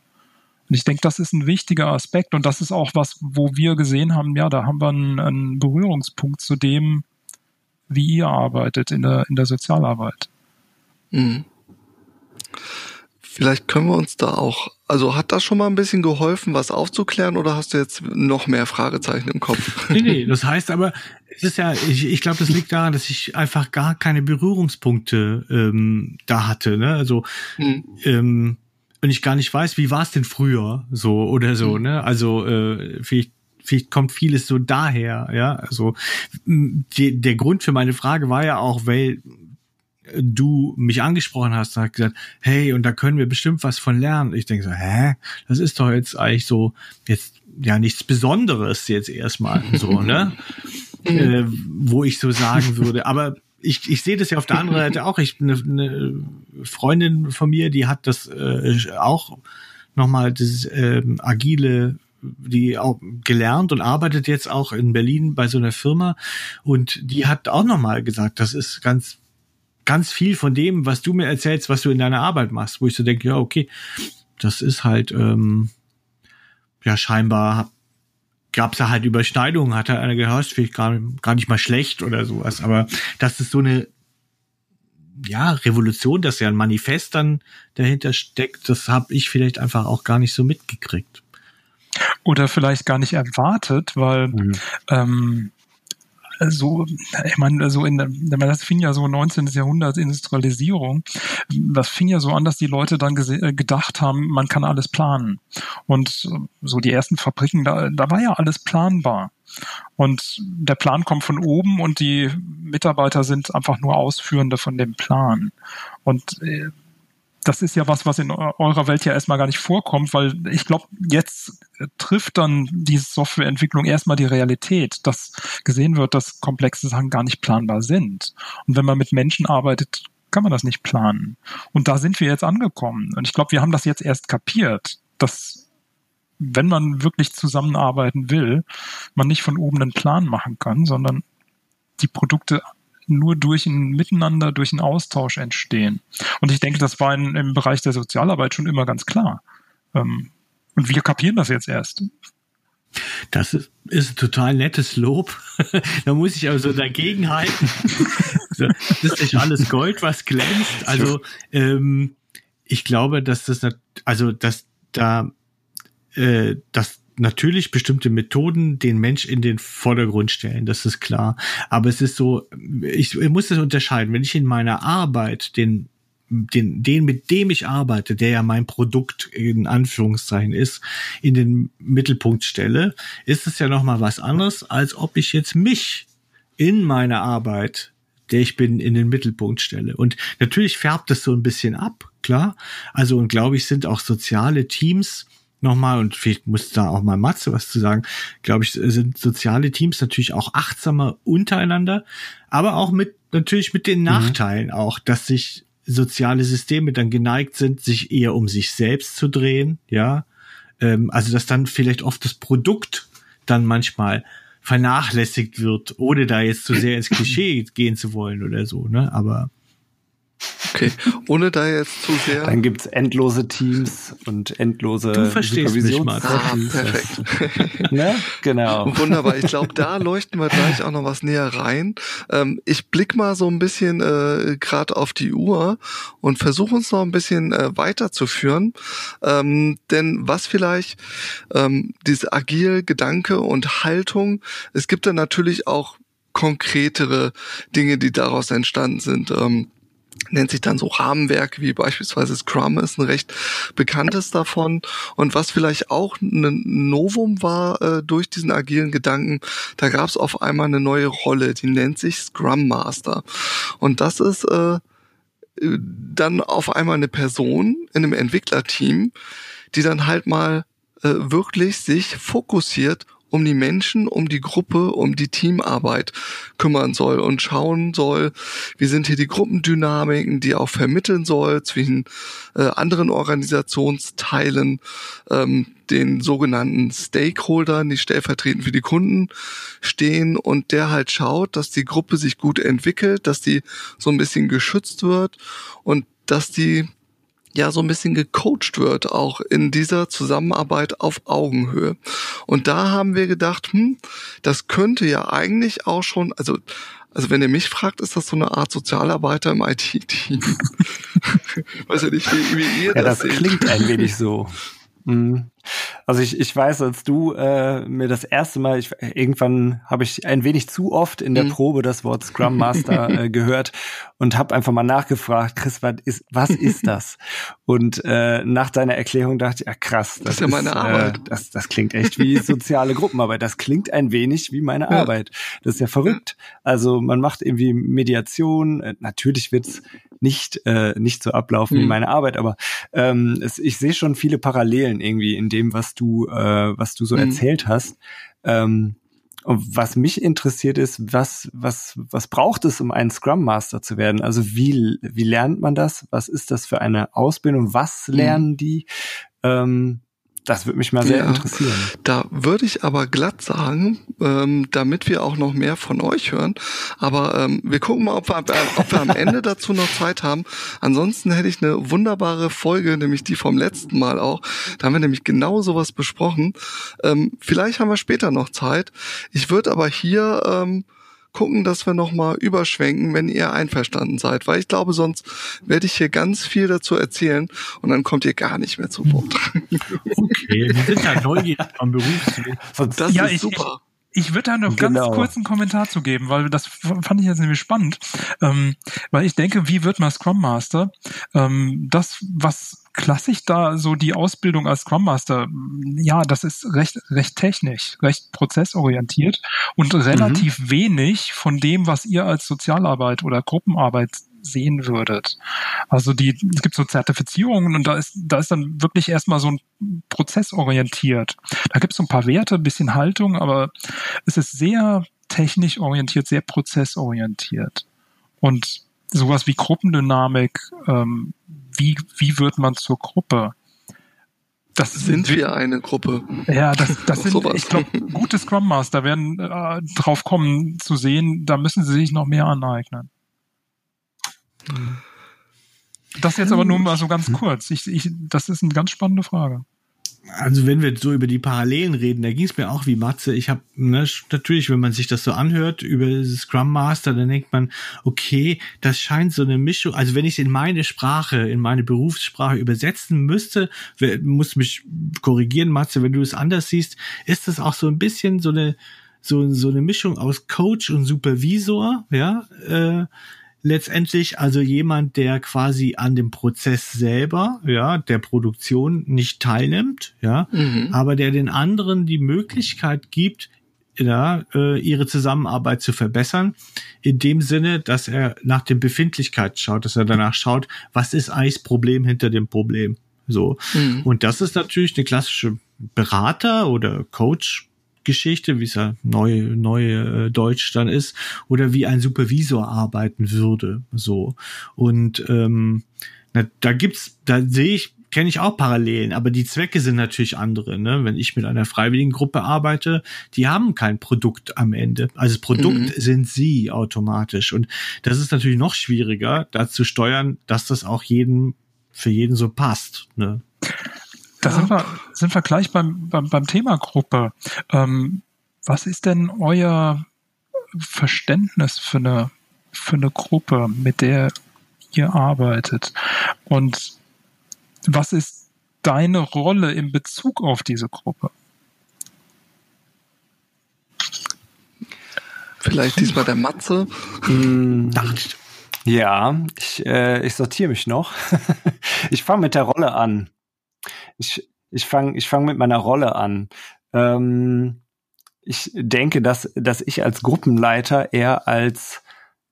Und ich denke, das ist ein wichtiger Aspekt und das ist auch was, wo wir gesehen haben, ja, da haben wir einen, einen Berührungspunkt zu dem, wie ihr arbeitet in der, in der Sozialarbeit. Mhm. Vielleicht können wir uns da auch, also hat das schon mal ein bisschen geholfen, was aufzuklären oder hast du jetzt noch mehr Fragezeichen im Kopf? Nee, nee, das heißt aber, es ist ja, ich, ich glaube, das liegt daran, dass ich einfach gar keine Berührungspunkte ähm, da hatte. Ne? Also hm. ähm, und ich gar nicht weiß, wie war es denn früher so oder so, hm. ne? Also äh, vielleicht vielleicht kommt vieles so daher, ja. Also die, der Grund für meine Frage war ja auch, weil du mich angesprochen hast und hast gesagt, hey, und da können wir bestimmt was von lernen. Ich denke so, hä? Das ist doch jetzt eigentlich so, jetzt ja nichts Besonderes jetzt erstmal so, ne? äh, wo ich so sagen würde. Aber ich, ich sehe das ja auf der anderen Seite auch. Ich eine, eine Freundin von mir, die hat das äh, auch nochmal das ähm, agile die auch gelernt und arbeitet jetzt auch in Berlin bei so einer Firma und die hat auch nochmal gesagt, das ist ganz ganz viel von dem, was du mir erzählst, was du in deiner Arbeit machst, wo ich so denke, ja, okay, das ist halt, ähm, ja, scheinbar gab es da halt Überschneidungen, hat halt einer gehört, vielleicht gar, gar nicht mal schlecht oder sowas, aber das ist so eine, ja, Revolution, dass ja ein Manifest dann dahinter steckt, das habe ich vielleicht einfach auch gar nicht so mitgekriegt. Oder vielleicht gar nicht erwartet, weil mhm. ähm, so, ich meine, so in, das fing ja so 19. Jahrhundert Industrialisierung, das fing ja so an, dass die Leute dann äh, gedacht haben, man kann alles planen. Und so die ersten Fabriken, da, da war ja alles planbar. Und der Plan kommt von oben und die Mitarbeiter sind einfach nur Ausführende von dem Plan. Und äh, das ist ja was, was in eurer Welt ja erstmal gar nicht vorkommt, weil ich glaube, jetzt trifft dann diese Softwareentwicklung erstmal die Realität, dass gesehen wird, dass komplexe Sachen gar nicht planbar sind. Und wenn man mit Menschen arbeitet, kann man das nicht planen. Und da sind wir jetzt angekommen. Und ich glaube, wir haben das jetzt erst kapiert, dass wenn man wirklich zusammenarbeiten will, man nicht von oben einen Plan machen kann, sondern die Produkte nur durch ein Miteinander, durch einen Austausch entstehen. Und ich denke, das war in, im Bereich der Sozialarbeit schon immer ganz klar. Ähm, und wir kapieren das jetzt erst. Das ist, ist ein total nettes Lob. da muss ich also dagegen halten. das ist nicht alles Gold, was glänzt. Also ähm, ich glaube, dass das, also dass da, äh, dass natürlich bestimmte Methoden den Mensch in den Vordergrund stellen, das ist klar. Aber es ist so, ich, ich muss das unterscheiden. Wenn ich in meiner Arbeit den den, den, mit dem ich arbeite, der ja mein Produkt in Anführungszeichen ist, in den Mittelpunkt stelle, ist es ja nochmal was anderes, als ob ich jetzt mich in meiner Arbeit, der ich bin, in den Mittelpunkt stelle. Und natürlich färbt es so ein bisschen ab, klar. Also, und glaube ich, sind auch soziale Teams, nochmal, und vielleicht muss da auch mal Matze was zu sagen, glaube ich, sind soziale Teams natürlich auch achtsamer untereinander, aber auch mit, natürlich mit den mhm. Nachteilen auch, dass sich soziale Systeme dann geneigt sind, sich eher um sich selbst zu drehen, ja. Ähm, also, dass dann vielleicht oft das Produkt dann manchmal vernachlässigt wird, ohne da jetzt zu sehr ins Klischee gehen zu wollen oder so, ne, aber Okay, ohne da jetzt zu sehr. Dann gibt's endlose Teams und endlose du verstehst mich mal. Ah, perfekt. ne? Genau. Wunderbar. Ich glaube, da leuchten wir gleich auch noch was näher rein. Ähm, ich blick mal so ein bisschen äh, gerade auf die Uhr und versuche uns noch ein bisschen äh, weiterzuführen. Ähm, denn was vielleicht ähm, diese agile Gedanke und Haltung, es gibt da natürlich auch konkretere Dinge, die daraus entstanden sind. Ähm, nennt sich dann so Rahmenwerke wie beispielsweise Scrum ist ein recht bekanntes davon. Und was vielleicht auch ein Novum war äh, durch diesen agilen Gedanken, da gab es auf einmal eine neue Rolle, die nennt sich Scrum Master. Und das ist äh, dann auf einmal eine Person in einem Entwicklerteam, die dann halt mal äh, wirklich sich fokussiert um die Menschen, um die Gruppe, um die Teamarbeit kümmern soll und schauen soll, wie sind hier die Gruppendynamiken, die auch vermitteln soll zwischen äh, anderen Organisationsteilen, ähm, den sogenannten Stakeholdern, die stellvertretend für die Kunden stehen und der halt schaut, dass die Gruppe sich gut entwickelt, dass die so ein bisschen geschützt wird und dass die ja so ein bisschen gecoacht wird, auch in dieser Zusammenarbeit auf Augenhöhe. Und da haben wir gedacht, hm, das könnte ja eigentlich auch schon, also also wenn ihr mich fragt, ist das so eine Art Sozialarbeiter im IT-Team. Weiß ja nicht, wie, wie ihr ja, das, das klingt ein wenig so. Mhm. Also ich, ich weiß, als du äh, mir das erste Mal, ich, irgendwann habe ich ein wenig zu oft in der mhm. Probe das Wort Scrum Master äh, gehört und habe einfach mal nachgefragt, Chris, was ist, was ist das? Und äh, nach deiner Erklärung dachte ich, ja krass, das, das ist ja meine ist, Arbeit. Äh, das, das klingt echt wie soziale Gruppenarbeit. Das klingt ein wenig wie meine ja. Arbeit. Das ist ja verrückt. Also man macht irgendwie Mediation. Äh, natürlich wird's nicht äh, nicht so ablaufen mhm. wie meine Arbeit, aber ähm, es, ich sehe schon viele Parallelen irgendwie in dem, was du, äh, was du so mhm. erzählt hast. Ähm, und was mich interessiert ist, was, was, was braucht es, um ein Scrum Master zu werden? Also wie, wie lernt man das? Was ist das für eine Ausbildung? Was mhm. lernen die? Ähm, das würde mich mal sehr ja, interessieren. Da würde ich aber glatt sagen, ähm, damit wir auch noch mehr von euch hören. Aber ähm, wir gucken mal, ob wir, ob wir am Ende dazu noch Zeit haben. Ansonsten hätte ich eine wunderbare Folge, nämlich die vom letzten Mal auch. Da haben wir nämlich genau sowas besprochen. Ähm, vielleicht haben wir später noch Zeit. Ich würde aber hier ähm, gucken, dass wir nochmal überschwenken, wenn ihr einverstanden seid, weil ich glaube, sonst werde ich hier ganz viel dazu erzählen und dann kommt ihr gar nicht mehr zu Wort. Okay, wir sind ja neugierig am Berufsweg. Das ja, ist ich, super. Ich, ich würde da noch genau. ganz kurz einen Kommentar zu geben, weil das fand ich jetzt nämlich spannend. Ähm, weil ich denke, wie wird man Scrum Master? Ähm, das, was klassisch da so die Ausbildung als Scrum Master, ja, das ist recht, recht technisch, recht prozessorientiert und relativ mhm. wenig von dem, was ihr als Sozialarbeit oder Gruppenarbeit sehen würdet. Also die, es gibt so Zertifizierungen und da ist, da ist dann wirklich erstmal so ein Prozess orientiert. Da gibt es so ein paar Werte, ein bisschen Haltung, aber es ist sehr technisch orientiert, sehr prozessorientiert. Und sowas wie Gruppendynamik, ähm, wie, wie wird man zur Gruppe? Das sind wir eine Gruppe. Ja, das, das sind, sowas. ich glaube, gute Scrum Master werden äh, drauf kommen zu sehen, da müssen sie sich noch mehr aneignen. Das jetzt aber nur mal so ganz kurz. Ich, ich, das ist eine ganz spannende Frage also wenn wir so über die Parallelen reden, da ging es mir auch wie Matze. Ich habe ne, natürlich, wenn man sich das so anhört über Scrum Master, dann denkt man, okay, das scheint so eine Mischung. Also wenn ich es in meine Sprache, in meine Berufssprache übersetzen müsste, muss mich korrigieren, Matze, wenn du es anders siehst, ist das auch so ein bisschen so eine so so eine Mischung aus Coach und Supervisor, ja. Äh, letztendlich also jemand, der quasi an dem Prozess selber, ja, der Produktion nicht teilnimmt, ja, mhm. aber der den anderen die Möglichkeit gibt, ja, äh, ihre Zusammenarbeit zu verbessern, in dem Sinne, dass er nach den Befindlichkeiten schaut, dass er danach schaut, was ist eigentlich das Problem hinter dem Problem. So. Mhm. Und das ist natürlich eine klassische Berater- oder Coach Geschichte, wie es ja neue, neue äh, Deutsch dann ist, oder wie ein Supervisor arbeiten würde. So. Und ähm, na, da gibt's, da sehe ich, kenne ich auch Parallelen, aber die Zwecke sind natürlich andere. Ne? Wenn ich mit einer freiwilligen Gruppe arbeite, die haben kein Produkt am Ende. Also Produkt mhm. sind sie automatisch. Und das ist natürlich noch schwieriger, da zu steuern, dass das auch jeden für jeden so passt. Ne? Da sind, wir, sind wir gleich beim, beim, beim Thema Gruppe. Ähm, was ist denn euer Verständnis für eine, für eine Gruppe, mit der ihr arbeitet? Und was ist deine Rolle in Bezug auf diese Gruppe? Vielleicht diesmal der Matze. Hm, ja, ich, äh, ich sortiere mich noch. ich fange mit der Rolle an. Ich, ich fange ich fang mit meiner Rolle an. Ähm, ich denke, dass, dass ich als Gruppenleiter eher als,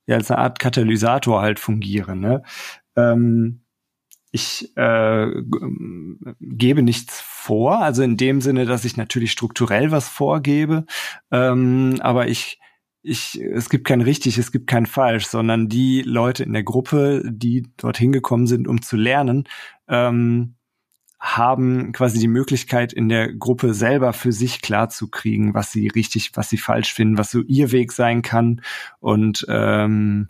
ja, als eine Art Katalysator halt fungiere. Ne? Ähm, ich äh, gebe nichts vor, also in dem Sinne, dass ich natürlich strukturell was vorgebe, ähm, aber ich ich, es gibt kein richtig, es gibt kein falsch, sondern die Leute in der Gruppe, die dorthin gekommen sind, um zu lernen, ähm, haben quasi die Möglichkeit in der Gruppe selber für sich klar zu kriegen, was sie richtig, was sie falsch finden, was so ihr Weg sein kann und ähm,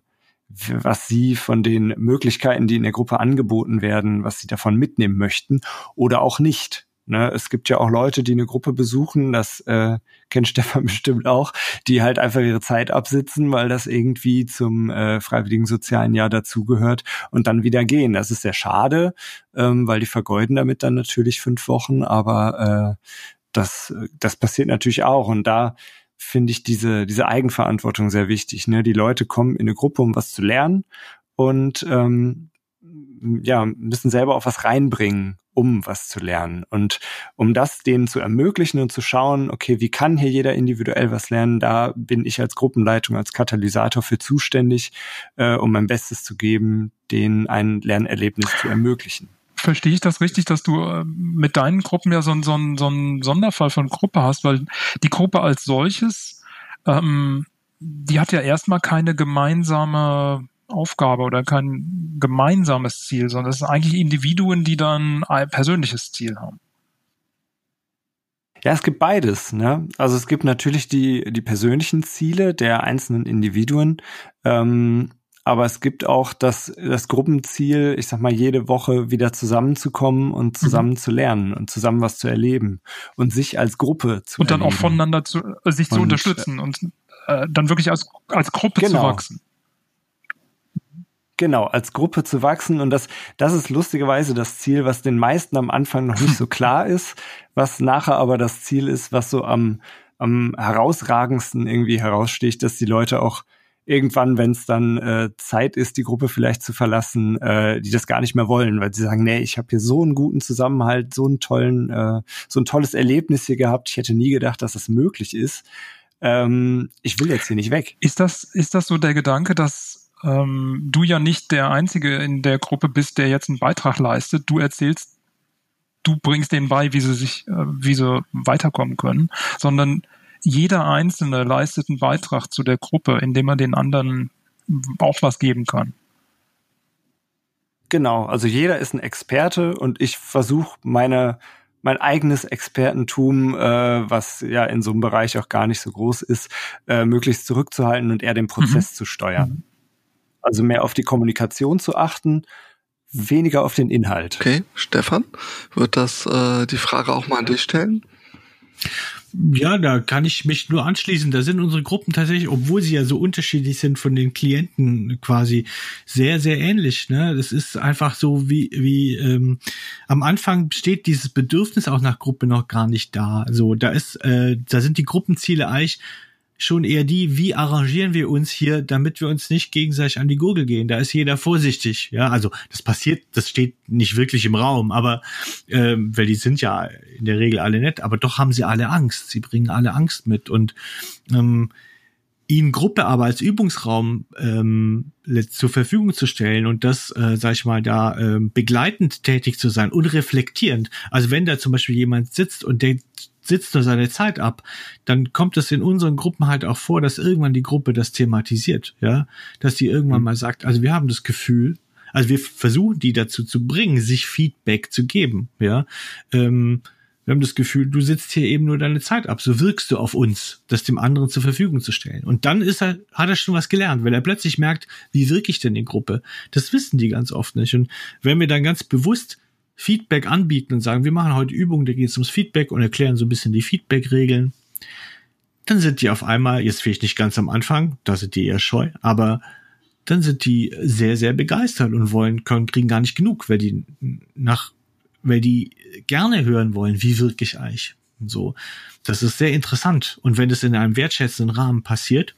was sie von den Möglichkeiten, die in der Gruppe angeboten werden, was sie davon mitnehmen möchten oder auch nicht. Ne, es gibt ja auch Leute, die eine Gruppe besuchen, das äh, kennt Stefan bestimmt auch, die halt einfach ihre Zeit absitzen, weil das irgendwie zum äh, freiwilligen sozialen Jahr dazugehört und dann wieder gehen. Das ist sehr schade, ähm, weil die vergeuden damit dann natürlich fünf Wochen, aber äh, das, das passiert natürlich auch. Und da finde ich diese, diese Eigenverantwortung sehr wichtig. Ne? Die Leute kommen in eine Gruppe, um was zu lernen und ähm, ja, müssen selber auch was reinbringen, um was zu lernen. Und um das denen zu ermöglichen und zu schauen, okay, wie kann hier jeder individuell was lernen, da bin ich als Gruppenleitung, als Katalysator für zuständig, äh, um mein Bestes zu geben, denen ein Lernerlebnis zu ermöglichen. Verstehe ich das richtig, dass du äh, mit deinen Gruppen ja so, so, so einen Sonderfall von Gruppe hast, weil die Gruppe als solches, ähm, die hat ja erstmal keine gemeinsame Aufgabe oder kein gemeinsames Ziel, sondern es sind eigentlich Individuen, die dann ein persönliches Ziel haben. Ja, es gibt beides. Ne? Also es gibt natürlich die, die persönlichen Ziele der einzelnen Individuen, ähm, aber es gibt auch das, das Gruppenziel, ich sag mal, jede Woche wieder zusammenzukommen und mhm. zusammen mhm. zu lernen und zusammen was zu erleben und sich als Gruppe zu Und dann erleben. auch voneinander zu, äh, sich und, zu unterstützen und äh, dann wirklich als, als Gruppe genau. zu wachsen. Genau, als Gruppe zu wachsen. Und das, das ist lustigerweise das Ziel, was den meisten am Anfang noch nicht so klar ist, was nachher aber das Ziel ist, was so am, am herausragendsten irgendwie heraussticht, dass die Leute auch irgendwann, wenn es dann äh, Zeit ist, die Gruppe vielleicht zu verlassen, äh, die das gar nicht mehr wollen, weil sie sagen, nee, ich habe hier so einen guten Zusammenhalt, so einen tollen, äh, so ein tolles Erlebnis hier gehabt. Ich hätte nie gedacht, dass das möglich ist. Ähm, ich will jetzt hier nicht weg. Ist das, ist das so der Gedanke, dass ähm, du ja nicht der Einzige in der Gruppe bist, der jetzt einen Beitrag leistet. Du erzählst, du bringst denen bei, wie sie sich, äh, wie sie weiterkommen können, sondern jeder Einzelne leistet einen Beitrag zu der Gruppe, indem er den anderen auch was geben kann. Genau, also jeder ist ein Experte und ich versuche meine mein eigenes Expertentum, äh, was ja in so einem Bereich auch gar nicht so groß ist, äh, möglichst zurückzuhalten und eher den Prozess mhm. zu steuern. Also mehr auf die Kommunikation zu achten, weniger auf den Inhalt. Okay, Stefan, wird das äh, die Frage auch mal an dich stellen? Ja, da kann ich mich nur anschließen. Da sind unsere Gruppen tatsächlich, obwohl sie ja so unterschiedlich sind von den Klienten quasi, sehr, sehr ähnlich. Ne? Das ist einfach so, wie, wie ähm, am Anfang besteht dieses Bedürfnis auch nach Gruppe noch gar nicht da. So, da ist, äh, da sind die Gruppenziele eigentlich schon eher die, wie arrangieren wir uns hier, damit wir uns nicht gegenseitig an die Gurgel gehen. Da ist jeder vorsichtig. Ja, also das passiert, das steht nicht wirklich im Raum, aber ähm, weil die sind ja in der Regel alle nett, aber doch haben sie alle Angst. Sie bringen alle Angst mit und ähm, ihnen Gruppe aber als Übungsraum ähm, zur Verfügung zu stellen und das, äh, sag ich mal, da ähm, begleitend tätig zu sein und reflektierend. Also wenn da zum Beispiel jemand sitzt und der sitzt nur seine Zeit ab, dann kommt es in unseren Gruppen halt auch vor, dass irgendwann die Gruppe das thematisiert, ja, dass die irgendwann mhm. mal sagt, also wir haben das Gefühl, also wir versuchen die dazu zu bringen, sich Feedback zu geben, ja. Ähm, wir haben das Gefühl, du sitzt hier eben nur deine Zeit ab, so wirkst du auf uns, das dem anderen zur Verfügung zu stellen. Und dann ist er, hat er schon was gelernt, weil er plötzlich merkt, wie wirke ich denn in Gruppe? Das wissen die ganz oft nicht. Und wenn wir dann ganz bewusst Feedback anbieten und sagen, wir machen heute Übungen, da geht es ums Feedback und erklären so ein bisschen die Feedback-Regeln, dann sind die auf einmal, jetzt vielleicht nicht ganz am Anfang, da sind die eher scheu, aber dann sind die sehr, sehr begeistert und wollen, können, kriegen gar nicht genug, weil die nach, weil die gerne hören wollen, wie wirke ich eigentlich. So, das ist sehr interessant. Und wenn es in einem wertschätzenden Rahmen passiert,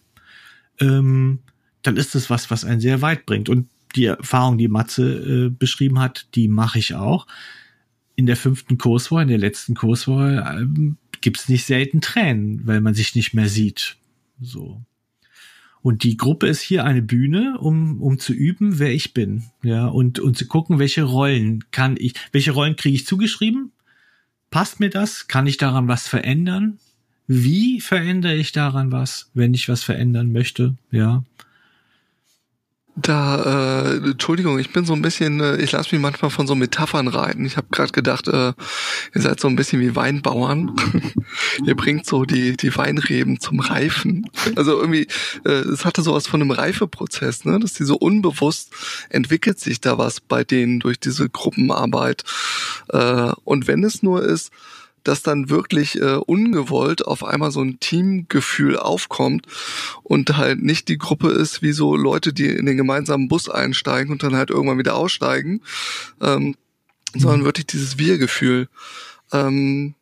ähm, dann ist es was, was einen sehr weit bringt. Und die Erfahrung, die Matze äh, beschrieben hat, die mache ich auch. In der fünften Kurswoche, in der letzten Kurswoche, ähm, gibt es nicht selten Tränen, weil man sich nicht mehr sieht. So. Und die Gruppe ist hier eine Bühne, um, um zu üben, wer ich bin. Ja, und, und zu gucken, welche Rollen kann ich, welche Rollen kriege ich zugeschrieben? Passt mir das? Kann ich daran was verändern? Wie verändere ich daran was, wenn ich was verändern möchte? Ja. Da, äh, Entschuldigung, ich bin so ein bisschen, äh, ich lasse mich manchmal von so Metaphern reiten. Ich habe gerade gedacht, äh, ihr seid so ein bisschen wie Weinbauern. ihr bringt so die die Weinreben zum Reifen. Also irgendwie, äh, es hatte sowas von einem Reifeprozess, ne? Dass die so unbewusst entwickelt sich da was bei denen durch diese Gruppenarbeit. Äh, und wenn es nur ist, dass dann wirklich äh, ungewollt auf einmal so ein Teamgefühl aufkommt und halt nicht die Gruppe ist wie so Leute, die in den gemeinsamen Bus einsteigen und dann halt irgendwann wieder aussteigen, ähm, mhm. sondern wirklich dieses Wir-Gefühl. Ähm,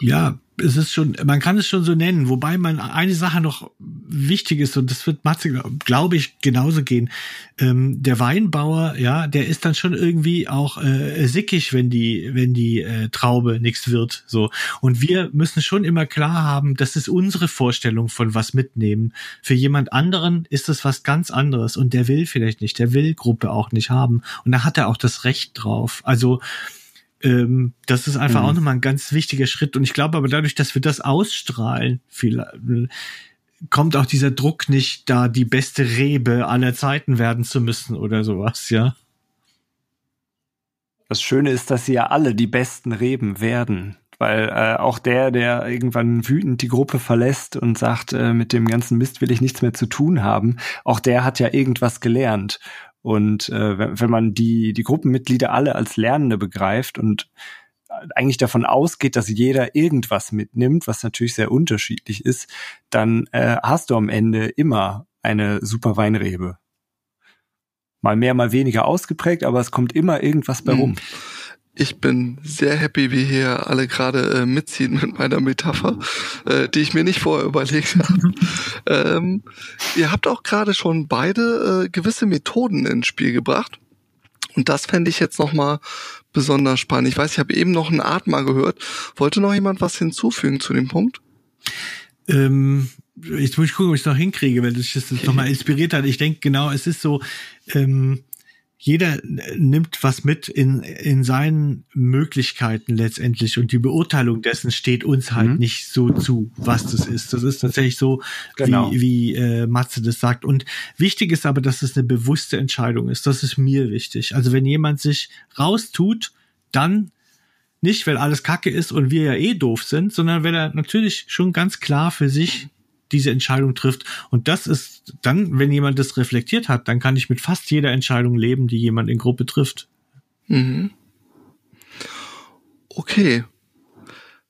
ja, es ist schon, man kann es schon so nennen, wobei man eine Sache noch wichtig ist, und das wird Matze, glaube ich, genauso gehen. Ähm, der Weinbauer, ja, der ist dann schon irgendwie auch äh, sickig, wenn die, wenn die äh, Traube nichts wird. So. Und wir müssen schon immer klar haben, das ist unsere Vorstellung von was mitnehmen. Für jemand anderen ist das was ganz anderes und der will vielleicht nicht, der will Gruppe auch nicht haben. Und da hat er auch das Recht drauf. Also ähm, das ist einfach mhm. auch nochmal ein ganz wichtiger Schritt. Und ich glaube aber dadurch, dass wir das ausstrahlen, viel, kommt auch dieser Druck nicht, da die beste Rebe aller Zeiten werden zu müssen oder sowas, ja. Das Schöne ist, dass sie ja alle die besten Reben werden. Weil äh, auch der, der irgendwann wütend die Gruppe verlässt und sagt, äh, mit dem ganzen Mist will ich nichts mehr zu tun haben, auch der hat ja irgendwas gelernt. Und äh, wenn, wenn man die, die Gruppenmitglieder alle als Lernende begreift und eigentlich davon ausgeht, dass jeder irgendwas mitnimmt, was natürlich sehr unterschiedlich ist, dann äh, hast du am Ende immer eine super Weinrebe. Mal mehr, mal weniger ausgeprägt, aber es kommt immer irgendwas bei hm. rum. Ich bin sehr happy, wie hier alle gerade äh, mitziehen mit meiner Metapher, äh, die ich mir nicht vorher überlegt habe. ähm, ihr habt auch gerade schon beide äh, gewisse Methoden ins Spiel gebracht. Und das fände ich jetzt nochmal besonders spannend. Ich weiß, ich habe eben noch einen Atmer gehört. Wollte noch jemand was hinzufügen zu dem Punkt? Ähm, jetzt muss ich gucken, ob ich es noch hinkriege, weil das das nochmal inspiriert hat. Ich denke genau, es ist so, ähm, jeder nimmt was mit in, in seinen Möglichkeiten letztendlich und die Beurteilung dessen steht uns halt mhm. nicht so zu, was das ist. Das ist tatsächlich so, genau. wie, wie äh, Matze das sagt. Und wichtig ist aber, dass es eine bewusste Entscheidung ist. Das ist mir wichtig. Also wenn jemand sich raustut, dann nicht, weil alles Kacke ist und wir ja eh doof sind, sondern weil er natürlich schon ganz klar für sich diese Entscheidung trifft. Und das ist dann, wenn jemand das reflektiert hat, dann kann ich mit fast jeder Entscheidung leben, die jemand in Gruppe trifft. Mhm. Okay.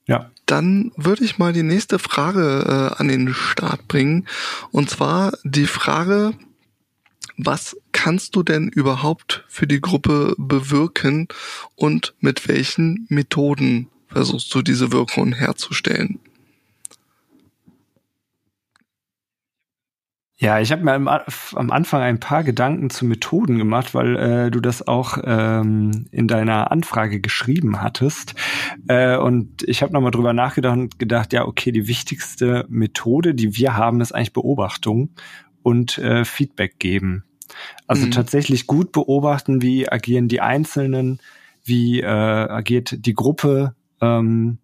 Ja. Dann würde ich mal die nächste Frage äh, an den Start bringen. Und zwar die Frage, was kannst du denn überhaupt für die Gruppe bewirken und mit welchen Methoden versuchst du diese Wirkung herzustellen? Ja, ich habe mir am, am, Anfang ein paar Gedanken zu Methoden gemacht, weil äh, du das auch ähm, in deiner Anfrage geschrieben hattest. Äh, und ich habe nochmal drüber nachgedacht und gedacht, ja, okay, die wichtigste Methode, die wir haben, ist eigentlich Beobachtung und äh, Feedback geben. Also mhm. tatsächlich gut beobachten, wie agieren die Einzelnen, wie äh, agiert die Gruppe ähm,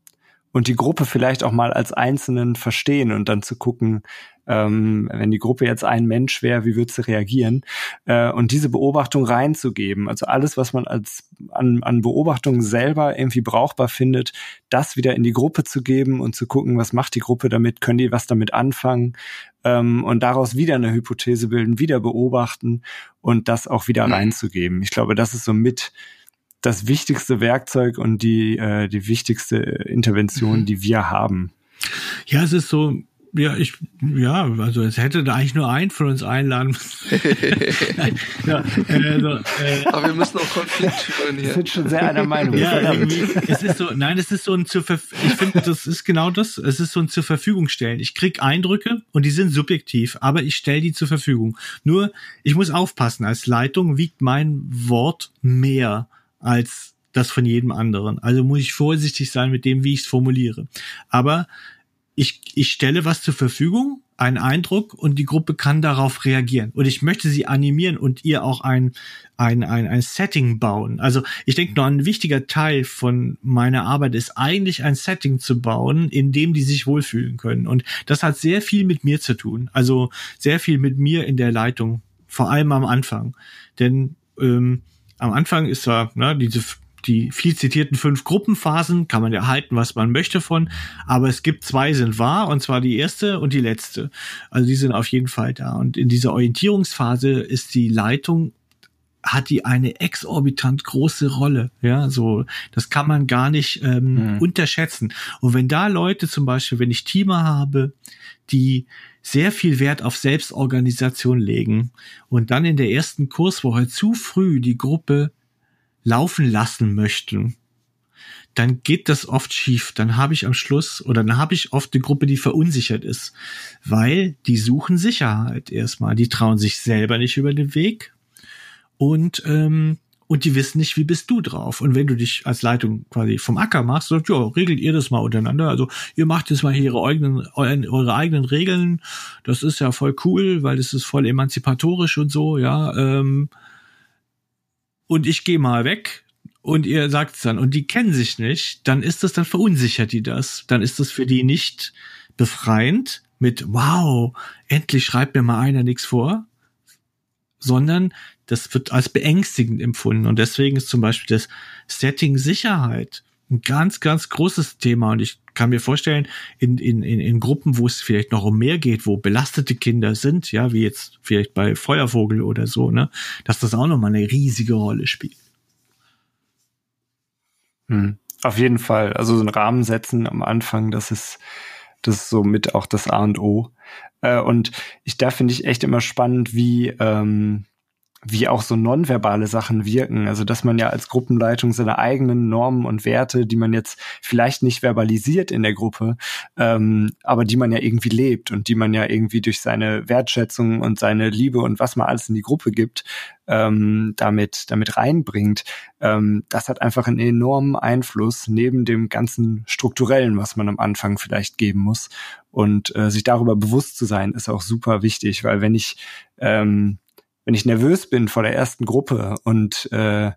und die Gruppe vielleicht auch mal als Einzelnen verstehen und dann zu gucken, ähm, wenn die Gruppe jetzt ein Mensch wäre, wie würde sie reagieren? Äh, und diese Beobachtung reinzugeben, also alles, was man als an, an Beobachtungen selber irgendwie brauchbar findet, das wieder in die Gruppe zu geben und zu gucken, was macht die Gruppe damit, können die was damit anfangen ähm, und daraus wieder eine Hypothese bilden, wieder beobachten und das auch wieder mhm. reinzugeben. Ich glaube, das ist so mit das wichtigste Werkzeug und die, äh, die wichtigste Intervention, mhm. die wir haben. Ja, es ist so, ja, ich, ja, also es hätte da eigentlich nur einen von uns einladen ja, also, äh, Aber wir müssen auch Konflikt führen hier. Wir sind schon sehr einer Meinung. Ja, es ist so, nein, es ist so ein zur ich finde, das ist genau das. Es ist so ein zur Verfügung stellen. Ich krieg Eindrücke und die sind subjektiv, aber ich stelle die zur Verfügung. Nur, ich muss aufpassen. Als Leitung wiegt mein Wort mehr als das von jedem anderen. Also muss ich vorsichtig sein mit dem, wie ich es formuliere. Aber ich, ich stelle was zur Verfügung, einen Eindruck und die Gruppe kann darauf reagieren. Und ich möchte sie animieren und ihr auch ein, ein, ein, ein Setting bauen. Also ich denke nur ein wichtiger Teil von meiner Arbeit ist eigentlich ein Setting zu bauen, in dem die sich wohlfühlen können. Und das hat sehr viel mit mir zu tun. Also sehr viel mit mir in der Leitung. Vor allem am Anfang. Denn ähm, am Anfang ist da ne, diese die viel zitierten fünf Gruppenphasen, kann man ja halten, was man möchte von, aber es gibt zwei sind wahr, und zwar die erste und die letzte. Also die sind auf jeden Fall da. Und in dieser Orientierungsphase ist die Leitung hat die eine exorbitant große Rolle. Ja, so das kann man gar nicht ähm, mhm. unterschätzen. Und wenn da Leute zum Beispiel, wenn ich Teamer habe, die sehr viel Wert auf Selbstorganisation legen und dann in der ersten Kurswoche zu früh die Gruppe laufen lassen möchten, dann geht das oft schief. Dann habe ich am Schluss oder dann habe ich oft eine Gruppe, die verunsichert ist, weil die suchen Sicherheit erstmal. Die trauen sich selber nicht über den Weg und ähm, und die wissen nicht, wie bist du drauf. Und wenn du dich als Leitung quasi vom Acker machst, sagt, ja, regelt ihr das mal untereinander. Also ihr macht jetzt mal hier ihre eigenen, eure eigenen Regeln. Das ist ja voll cool, weil das ist voll emanzipatorisch und so, ja. Ähm, und ich gehe mal weg und ihr sagt es dann und die kennen sich nicht, dann ist das, dann verunsichert die das. Dann ist das für die nicht befreiend mit, wow, endlich schreibt mir mal einer nichts vor, sondern das wird als beängstigend empfunden. Und deswegen ist zum Beispiel das Setting Sicherheit ein ganz, ganz großes Thema. Und ich kann mir vorstellen, in, in, in, in Gruppen, wo es vielleicht noch um mehr geht, wo belastete Kinder sind, ja, wie jetzt vielleicht bei Feuervogel oder so, ne, dass das auch nochmal eine riesige Rolle spielt. Hm. Auf jeden Fall. Also so einen Rahmen setzen am Anfang, das ist, das ist somit auch das A und O. Äh, und ich, da finde ich echt immer spannend, wie, ähm, wie auch so nonverbale Sachen wirken. Also dass man ja als Gruppenleitung seine eigenen Normen und Werte, die man jetzt vielleicht nicht verbalisiert in der Gruppe, ähm, aber die man ja irgendwie lebt und die man ja irgendwie durch seine Wertschätzung und seine Liebe und was man alles in die Gruppe gibt, ähm, damit, damit reinbringt. Ähm, das hat einfach einen enormen Einfluss neben dem ganzen strukturellen, was man am Anfang vielleicht geben muss. Und äh, sich darüber bewusst zu sein, ist auch super wichtig, weil wenn ich ähm, wenn ich nervös bin vor der ersten Gruppe und äh,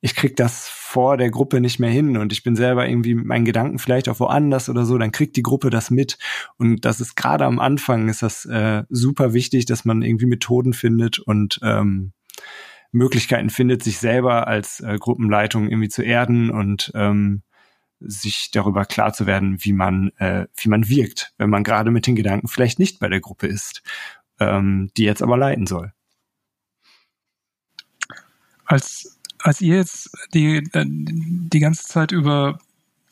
ich krieg das vor der Gruppe nicht mehr hin und ich bin selber irgendwie mit meinen Gedanken vielleicht auch woanders oder so, dann kriegt die Gruppe das mit. Und das ist gerade am Anfang ist das äh, super wichtig, dass man irgendwie Methoden findet und ähm, Möglichkeiten findet, sich selber als äh, Gruppenleitung irgendwie zu erden und ähm, sich darüber klar zu werden, wie man, äh, wie man wirkt, wenn man gerade mit den Gedanken vielleicht nicht bei der Gruppe ist, ähm, die jetzt aber leiten soll als, als ihr jetzt die, die ganze Zeit über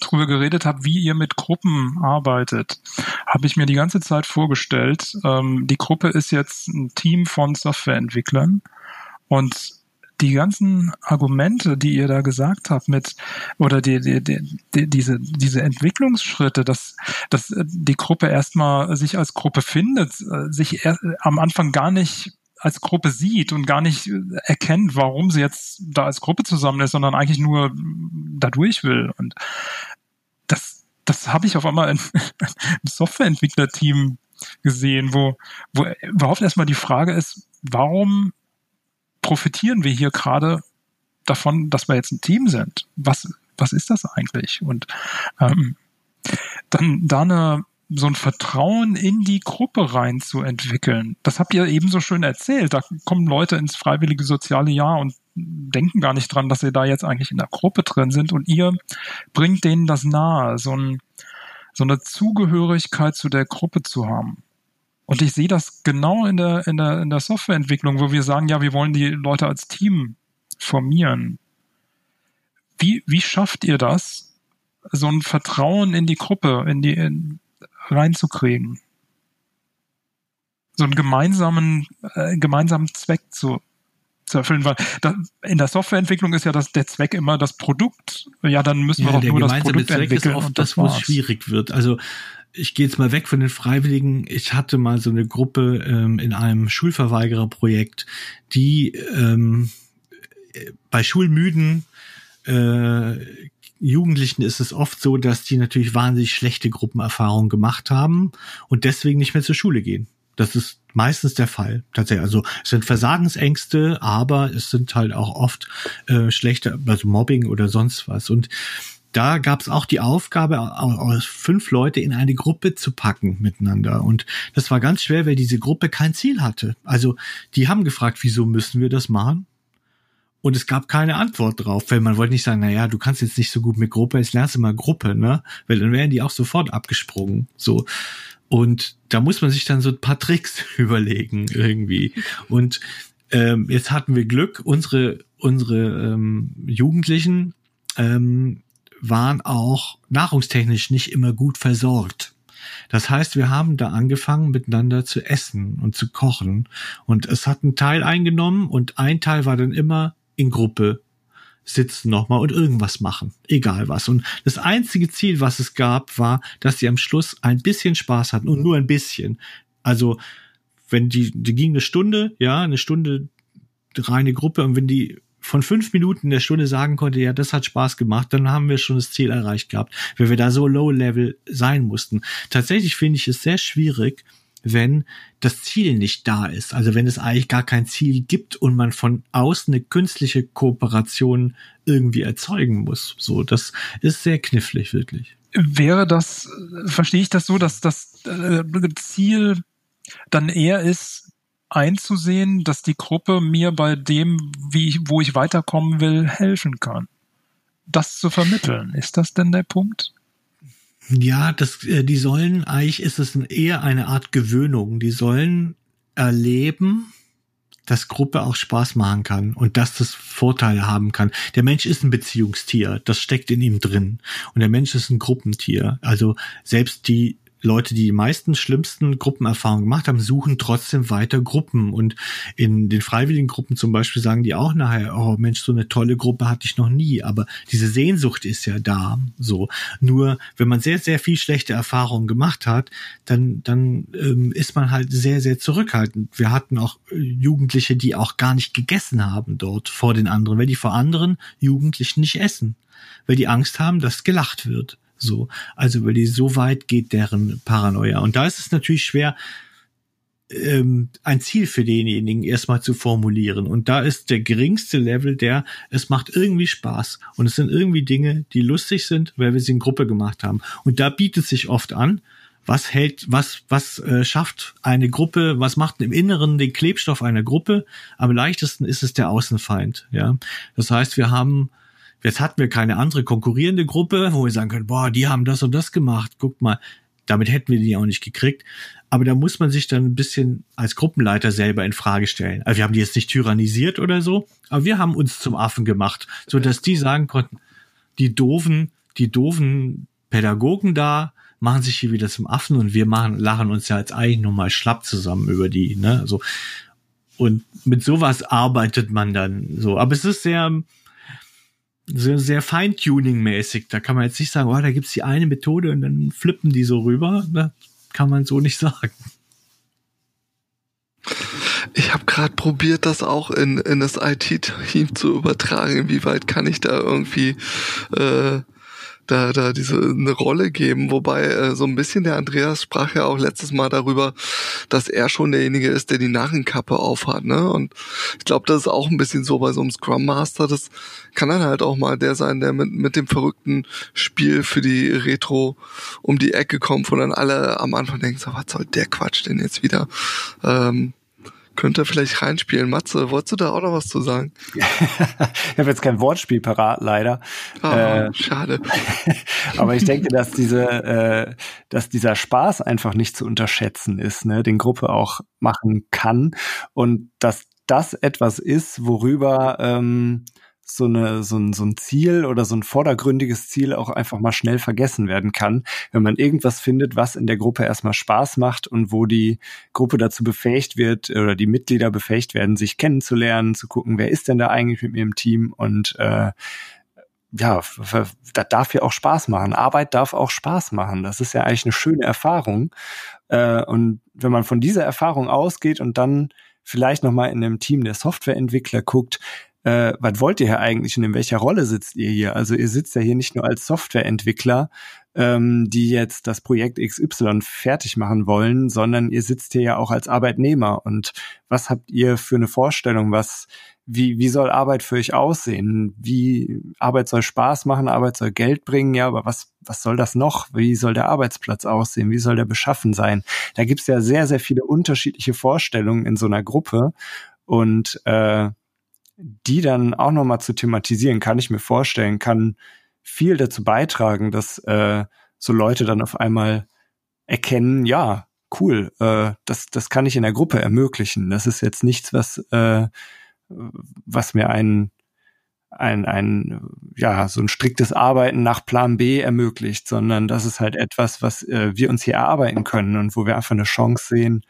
drüber geredet habt, wie ihr mit Gruppen arbeitet, habe ich mir die ganze Zeit vorgestellt, ähm, die Gruppe ist jetzt ein Team von Softwareentwicklern und die ganzen Argumente, die ihr da gesagt habt mit oder die, die, die, die diese diese Entwicklungsschritte, dass dass die Gruppe erstmal sich als Gruppe findet, äh, sich am Anfang gar nicht als Gruppe sieht und gar nicht erkennt, warum sie jetzt da als Gruppe zusammen ist, sondern eigentlich nur da durch will. Und das, das habe ich auf einmal im Softwareentwicklerteam gesehen, wo, wo überhaupt erstmal die Frage ist, warum profitieren wir hier gerade davon, dass wir jetzt ein Team sind? Was, was ist das eigentlich? Und ähm, dann da eine so ein Vertrauen in die Gruppe rein zu entwickeln. Das habt ihr eben so schön erzählt. Da kommen Leute ins freiwillige soziale Jahr und denken gar nicht dran, dass sie da jetzt eigentlich in der Gruppe drin sind und ihr bringt denen das nahe, so, ein, so eine Zugehörigkeit zu der Gruppe zu haben. Und ich sehe das genau in der, in der, in der Softwareentwicklung, wo wir sagen, ja, wir wollen die Leute als Team formieren. Wie, wie schafft ihr das, so ein Vertrauen in die Gruppe, in die, in, reinzukriegen. So einen gemeinsamen, äh, gemeinsamen Zweck zu, zu erfüllen, weil da, in der Softwareentwicklung ist ja das, der Zweck immer das Produkt. Ja, dann müssen wir ja, doch nur das Produkt Zweck entwickeln. Ist oft das, wo es schwierig wird. Also ich gehe jetzt mal weg von den Freiwilligen. Ich hatte mal so eine Gruppe ähm, in einem Schulverweigererprojekt, die ähm, bei Schulmüden äh, Jugendlichen ist es oft so, dass die natürlich wahnsinnig schlechte Gruppenerfahrungen gemacht haben und deswegen nicht mehr zur Schule gehen. Das ist meistens der Fall. Tatsächlich. Also es sind Versagensängste, aber es sind halt auch oft äh, schlechte, also Mobbing oder sonst was. Und da gab es auch die Aufgabe, aus fünf Leute in eine Gruppe zu packen miteinander. Und das war ganz schwer, weil diese Gruppe kein Ziel hatte. Also die haben gefragt, wieso müssen wir das machen? Und es gab keine Antwort drauf, weil man wollte nicht sagen, na ja, du kannst jetzt nicht so gut mit Gruppe, jetzt lernst du mal Gruppe, ne? Weil dann wären die auch sofort abgesprungen. So. Und da muss man sich dann so ein paar Tricks überlegen irgendwie. Und ähm, jetzt hatten wir Glück, unsere, unsere ähm, Jugendlichen ähm, waren auch nahrungstechnisch nicht immer gut versorgt. Das heißt, wir haben da angefangen, miteinander zu essen und zu kochen. Und es hat einen Teil eingenommen und ein Teil war dann immer in Gruppe sitzen nochmal und irgendwas machen. Egal was. Und das einzige Ziel, was es gab, war, dass sie am Schluss ein bisschen Spaß hatten und nur ein bisschen. Also, wenn die, die ging eine Stunde, ja, eine Stunde reine Gruppe und wenn die von fünf Minuten der Stunde sagen konnte, ja, das hat Spaß gemacht, dann haben wir schon das Ziel erreicht gehabt, weil wir da so low level sein mussten. Tatsächlich finde ich es sehr schwierig, wenn das Ziel nicht da ist. Also wenn es eigentlich gar kein Ziel gibt und man von außen eine künstliche Kooperation irgendwie erzeugen muss. So, das ist sehr knifflig, wirklich. Wäre das, verstehe ich das so, dass das äh, Ziel dann eher ist, einzusehen, dass die Gruppe mir bei dem, wie ich, wo ich weiterkommen will, helfen kann. Das zu vermitteln. Ist das denn der Punkt? Ja, das, äh, die sollen, eigentlich ist es eher eine Art Gewöhnung. Die sollen erleben, dass Gruppe auch Spaß machen kann und dass das Vorteile haben kann. Der Mensch ist ein Beziehungstier, das steckt in ihm drin. Und der Mensch ist ein Gruppentier. Also selbst die Leute, die die meisten schlimmsten Gruppenerfahrungen gemacht haben, suchen trotzdem weiter Gruppen. Und in den freiwilligen Gruppen zum Beispiel sagen die auch nachher, oh Mensch, so eine tolle Gruppe hatte ich noch nie. Aber diese Sehnsucht ist ja da. So. Nur, wenn man sehr, sehr viel schlechte Erfahrungen gemacht hat, dann, dann ähm, ist man halt sehr, sehr zurückhaltend. Wir hatten auch äh, Jugendliche, die auch gar nicht gegessen haben dort vor den anderen, weil die vor anderen Jugendlichen nicht essen. Weil die Angst haben, dass gelacht wird. So, also weil die so weit geht deren Paranoia. Und da ist es natürlich schwer, ähm, ein Ziel für denjenigen erstmal zu formulieren. Und da ist der geringste Level der, es macht irgendwie Spaß. Und es sind irgendwie Dinge, die lustig sind, weil wir sie in Gruppe gemacht haben. Und da bietet sich oft an, was hält, was, was äh, schafft eine Gruppe, was macht im Inneren den Klebstoff einer Gruppe? Am leichtesten ist es der Außenfeind. Ja, das heißt, wir haben Jetzt hatten wir keine andere konkurrierende Gruppe, wo wir sagen können, boah, die haben das und das gemacht. Guckt mal, damit hätten wir die auch nicht gekriegt. Aber da muss man sich dann ein bisschen als Gruppenleiter selber in Frage stellen. Also wir haben die jetzt nicht tyrannisiert oder so, aber wir haben uns zum Affen gemacht, so dass die sagen konnten, die doofen, die doofen Pädagogen da machen sich hier wieder zum Affen und wir machen, lachen uns ja jetzt eigentlich nur mal schlapp zusammen über die, ne, also, und mit sowas arbeitet man dann so. Aber es ist sehr, sehr, sehr Feintuning-mäßig. Da kann man jetzt nicht sagen, oh, da gibt's die eine Methode und dann flippen die so rüber. Das kann man so nicht sagen. Ich habe gerade probiert, das auch in, in das IT-Team zu übertragen. Inwieweit kann ich da irgendwie äh, da, da diese eine Rolle geben. Wobei äh, so ein bisschen der Andreas sprach ja auch letztes Mal darüber, dass er schon derjenige ist, der die Narrenkappe aufhat. Ne? Und ich glaube, das ist auch ein bisschen so bei so einem Scrum Master. Das kann dann halt auch mal der sein, der mit, mit dem verrückten Spiel für die Retro um die Ecke kommt, wo dann alle am Anfang denken, so, was soll der Quatsch denn jetzt wieder? Ähm, könnte vielleicht reinspielen. Matze, wolltest du da auch noch was zu sagen? ich habe jetzt kein Wortspiel parat, leider. Oh, äh, schade. aber ich denke, dass diese, äh, dass dieser Spaß einfach nicht zu unterschätzen ist, ne, den Gruppe auch machen kann und dass das etwas ist, worüber ähm, so, eine, so, ein, so ein Ziel oder so ein vordergründiges Ziel auch einfach mal schnell vergessen werden kann, wenn man irgendwas findet, was in der Gruppe erstmal Spaß macht und wo die Gruppe dazu befähigt wird oder die Mitglieder befähigt werden, sich kennenzulernen, zu gucken, wer ist denn da eigentlich mit mir im Team und äh, ja, das darf ja auch Spaß machen. Arbeit darf auch Spaß machen. Das ist ja eigentlich eine schöne Erfahrung. Äh, und wenn man von dieser Erfahrung ausgeht und dann vielleicht nochmal in einem Team der Softwareentwickler guckt, äh, was wollt ihr hier eigentlich und in welcher Rolle sitzt ihr hier? Also ihr sitzt ja hier nicht nur als Softwareentwickler, ähm, die jetzt das Projekt XY fertig machen wollen, sondern ihr sitzt hier ja auch als Arbeitnehmer. Und was habt ihr für eine Vorstellung? Was, wie, wie soll Arbeit für euch aussehen? Wie Arbeit soll Spaß machen, Arbeit soll Geld bringen, ja, aber was, was soll das noch? Wie soll der Arbeitsplatz aussehen? Wie soll der beschaffen sein? Da gibt's ja sehr, sehr viele unterschiedliche Vorstellungen in so einer Gruppe. Und äh, die dann auch nochmal zu thematisieren, kann ich mir vorstellen, kann viel dazu beitragen, dass äh, so Leute dann auf einmal erkennen, ja, cool, äh, das, das kann ich in der Gruppe ermöglichen. Das ist jetzt nichts, was, äh, was mir ein, ein, ein, ja, so ein striktes Arbeiten nach Plan B ermöglicht, sondern das ist halt etwas, was äh, wir uns hier erarbeiten können und wo wir einfach eine Chance sehen,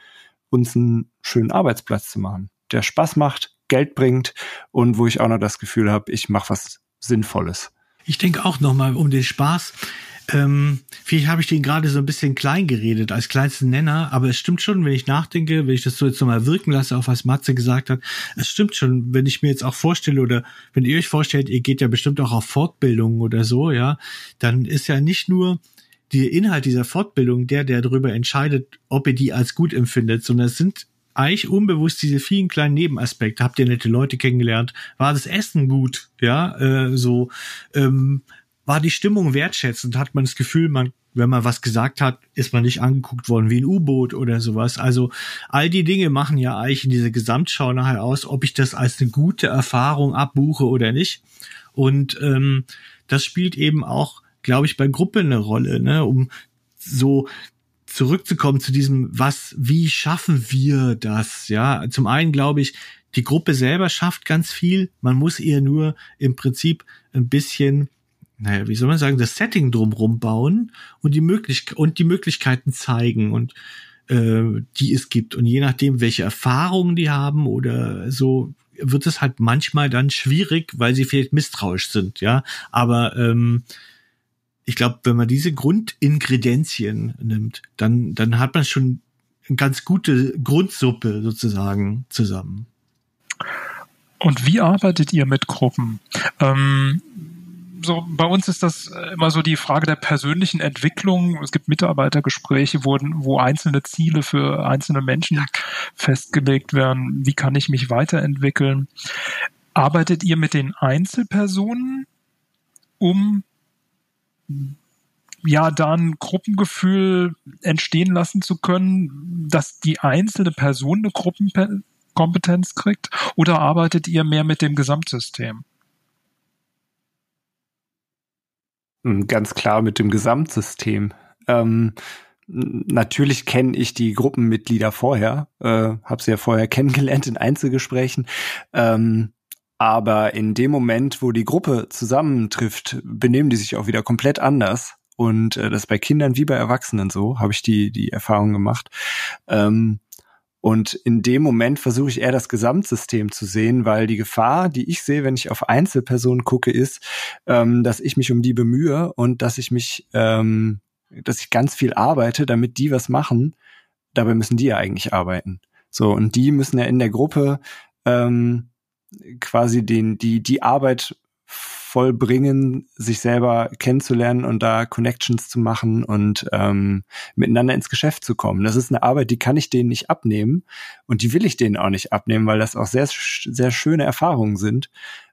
uns einen schönen Arbeitsplatz zu machen, der Spaß macht, Geld bringt und wo ich auch noch das Gefühl habe, ich mache was Sinnvolles. Ich denke auch nochmal um den Spaß. Ähm, vielleicht habe ich den gerade so ein bisschen klein geredet als kleinsten Nenner, aber es stimmt schon, wenn ich nachdenke, wenn ich das so jetzt nochmal wirken lasse, auch was Matze gesagt hat, es stimmt schon, wenn ich mir jetzt auch vorstelle oder wenn ihr euch vorstellt, ihr geht ja bestimmt auch auf Fortbildungen oder so, ja, dann ist ja nicht nur der Inhalt dieser Fortbildung der, der darüber entscheidet, ob ihr die als gut empfindet, sondern es sind eigentlich unbewusst diese vielen kleinen Nebenaspekte. Habt ihr nette Leute kennengelernt? War das Essen gut? Ja, äh, so ähm, war die Stimmung wertschätzend? Hat man das Gefühl, man wenn man was gesagt hat, ist man nicht angeguckt worden wie ein U-Boot oder sowas. Also all die Dinge machen ja eigentlich in dieser Gesamtschau nachher aus, ob ich das als eine gute Erfahrung abbuche oder nicht. Und ähm, das spielt eben auch, glaube ich, bei Gruppen eine Rolle, ne? um so zurückzukommen zu diesem, was, wie schaffen wir das? Ja, zum einen glaube ich, die Gruppe selber schafft ganz viel. Man muss ihr nur im Prinzip ein bisschen, naja, wie soll man sagen, das Setting drumrum bauen und die Möglichkeit und die Möglichkeiten zeigen und äh, die es gibt. Und je nachdem, welche Erfahrungen die haben oder so, wird es halt manchmal dann schwierig, weil sie vielleicht misstrauisch sind, ja. Aber ähm, ich glaube, wenn man diese Grundingredienzien nimmt, dann, dann hat man schon eine ganz gute Grundsuppe sozusagen zusammen. Und wie arbeitet ihr mit Gruppen? Ähm, so bei uns ist das immer so die Frage der persönlichen Entwicklung. Es gibt Mitarbeitergespräche, wo, wo einzelne Ziele für einzelne Menschen festgelegt werden. Wie kann ich mich weiterentwickeln? Arbeitet ihr mit den Einzelpersonen, um ja, da ein Gruppengefühl entstehen lassen zu können, dass die einzelne Person eine Gruppenkompetenz kriegt? Oder arbeitet ihr mehr mit dem Gesamtsystem? Hm, ganz klar mit dem Gesamtsystem. Ähm, natürlich kenne ich die Gruppenmitglieder vorher, äh, habe sie ja vorher kennengelernt in Einzelgesprächen. Ähm, aber in dem Moment, wo die Gruppe zusammentrifft, benehmen die sich auch wieder komplett anders. Und äh, das bei Kindern wie bei Erwachsenen so, habe ich die, die Erfahrung gemacht. Ähm, und in dem Moment versuche ich eher das Gesamtsystem zu sehen, weil die Gefahr, die ich sehe, wenn ich auf Einzelpersonen gucke, ist, ähm, dass ich mich um die bemühe und dass ich mich, ähm, dass ich ganz viel arbeite, damit die was machen. Dabei müssen die ja eigentlich arbeiten. So, und die müssen ja in der Gruppe ähm, quasi den, die, die Arbeit vollbringen, sich selber kennenzulernen und da Connections zu machen und ähm, miteinander ins Geschäft zu kommen. Das ist eine Arbeit, die kann ich denen nicht abnehmen und die will ich denen auch nicht abnehmen, weil das auch sehr, sehr schöne Erfahrungen sind,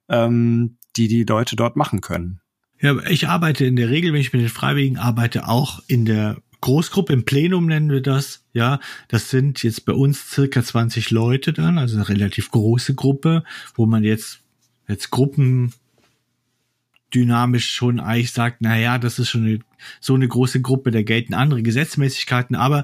ähm, die die Leute dort machen können. Ja, ich arbeite in der Regel, wenn ich mit den Freiwilligen arbeite, auch in der Großgruppe, im Plenum nennen wir das, ja. Das sind jetzt bei uns circa 20 Leute dann, also eine relativ große Gruppe, wo man jetzt, jetzt Gruppen dynamisch schon eigentlich sagt, na ja, das ist schon eine, so eine große Gruppe, da gelten andere Gesetzmäßigkeiten, aber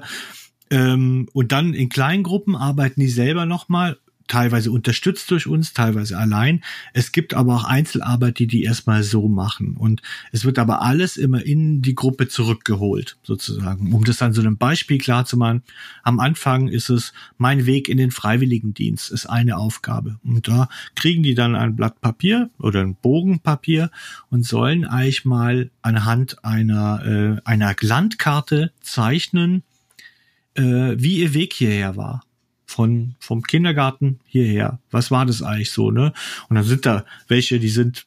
ähm, und dann in kleinen Gruppen arbeiten die selber nochmal teilweise unterstützt durch uns, teilweise allein. Es gibt aber auch Einzelarbeit, die die erstmal so machen. Und es wird aber alles immer in die Gruppe zurückgeholt, sozusagen. Um das dann so einem Beispiel klar zu machen. Am Anfang ist es, mein Weg in den Freiwilligendienst ist eine Aufgabe. Und da kriegen die dann ein Blatt Papier oder ein Bogenpapier und sollen eigentlich mal anhand einer, äh, einer Landkarte zeichnen, äh, wie ihr Weg hierher war von vom Kindergarten hierher. Was war das eigentlich so, ne? Und dann sind da welche, die sind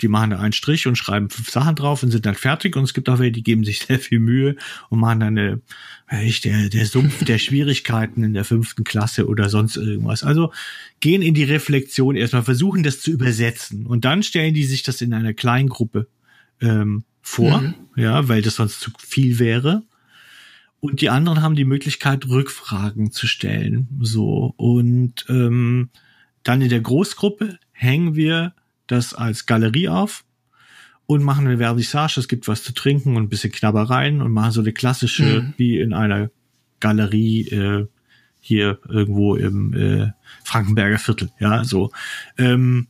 die machen da einen Strich und schreiben fünf Sachen drauf und sind dann fertig. Und es gibt auch welche, die geben sich sehr viel Mühe und machen dann eine, ich, der, der Sumpf der Schwierigkeiten in der fünften Klasse oder sonst irgendwas. Also gehen in die Reflexion erstmal, versuchen das zu übersetzen. Und dann stellen die sich das in einer kleinen Gruppe ähm, vor, mhm. ja, weil das sonst zu viel wäre. Und die anderen haben die Möglichkeit, Rückfragen zu stellen. So. Und ähm, dann in der Großgruppe hängen wir das als Galerie auf und machen eine Vernissage. Es gibt was zu trinken und ein bisschen Knabbereien und machen so eine klassische, mhm. wie in einer Galerie äh, hier irgendwo im äh, Frankenberger Viertel. Ja, so. Ähm,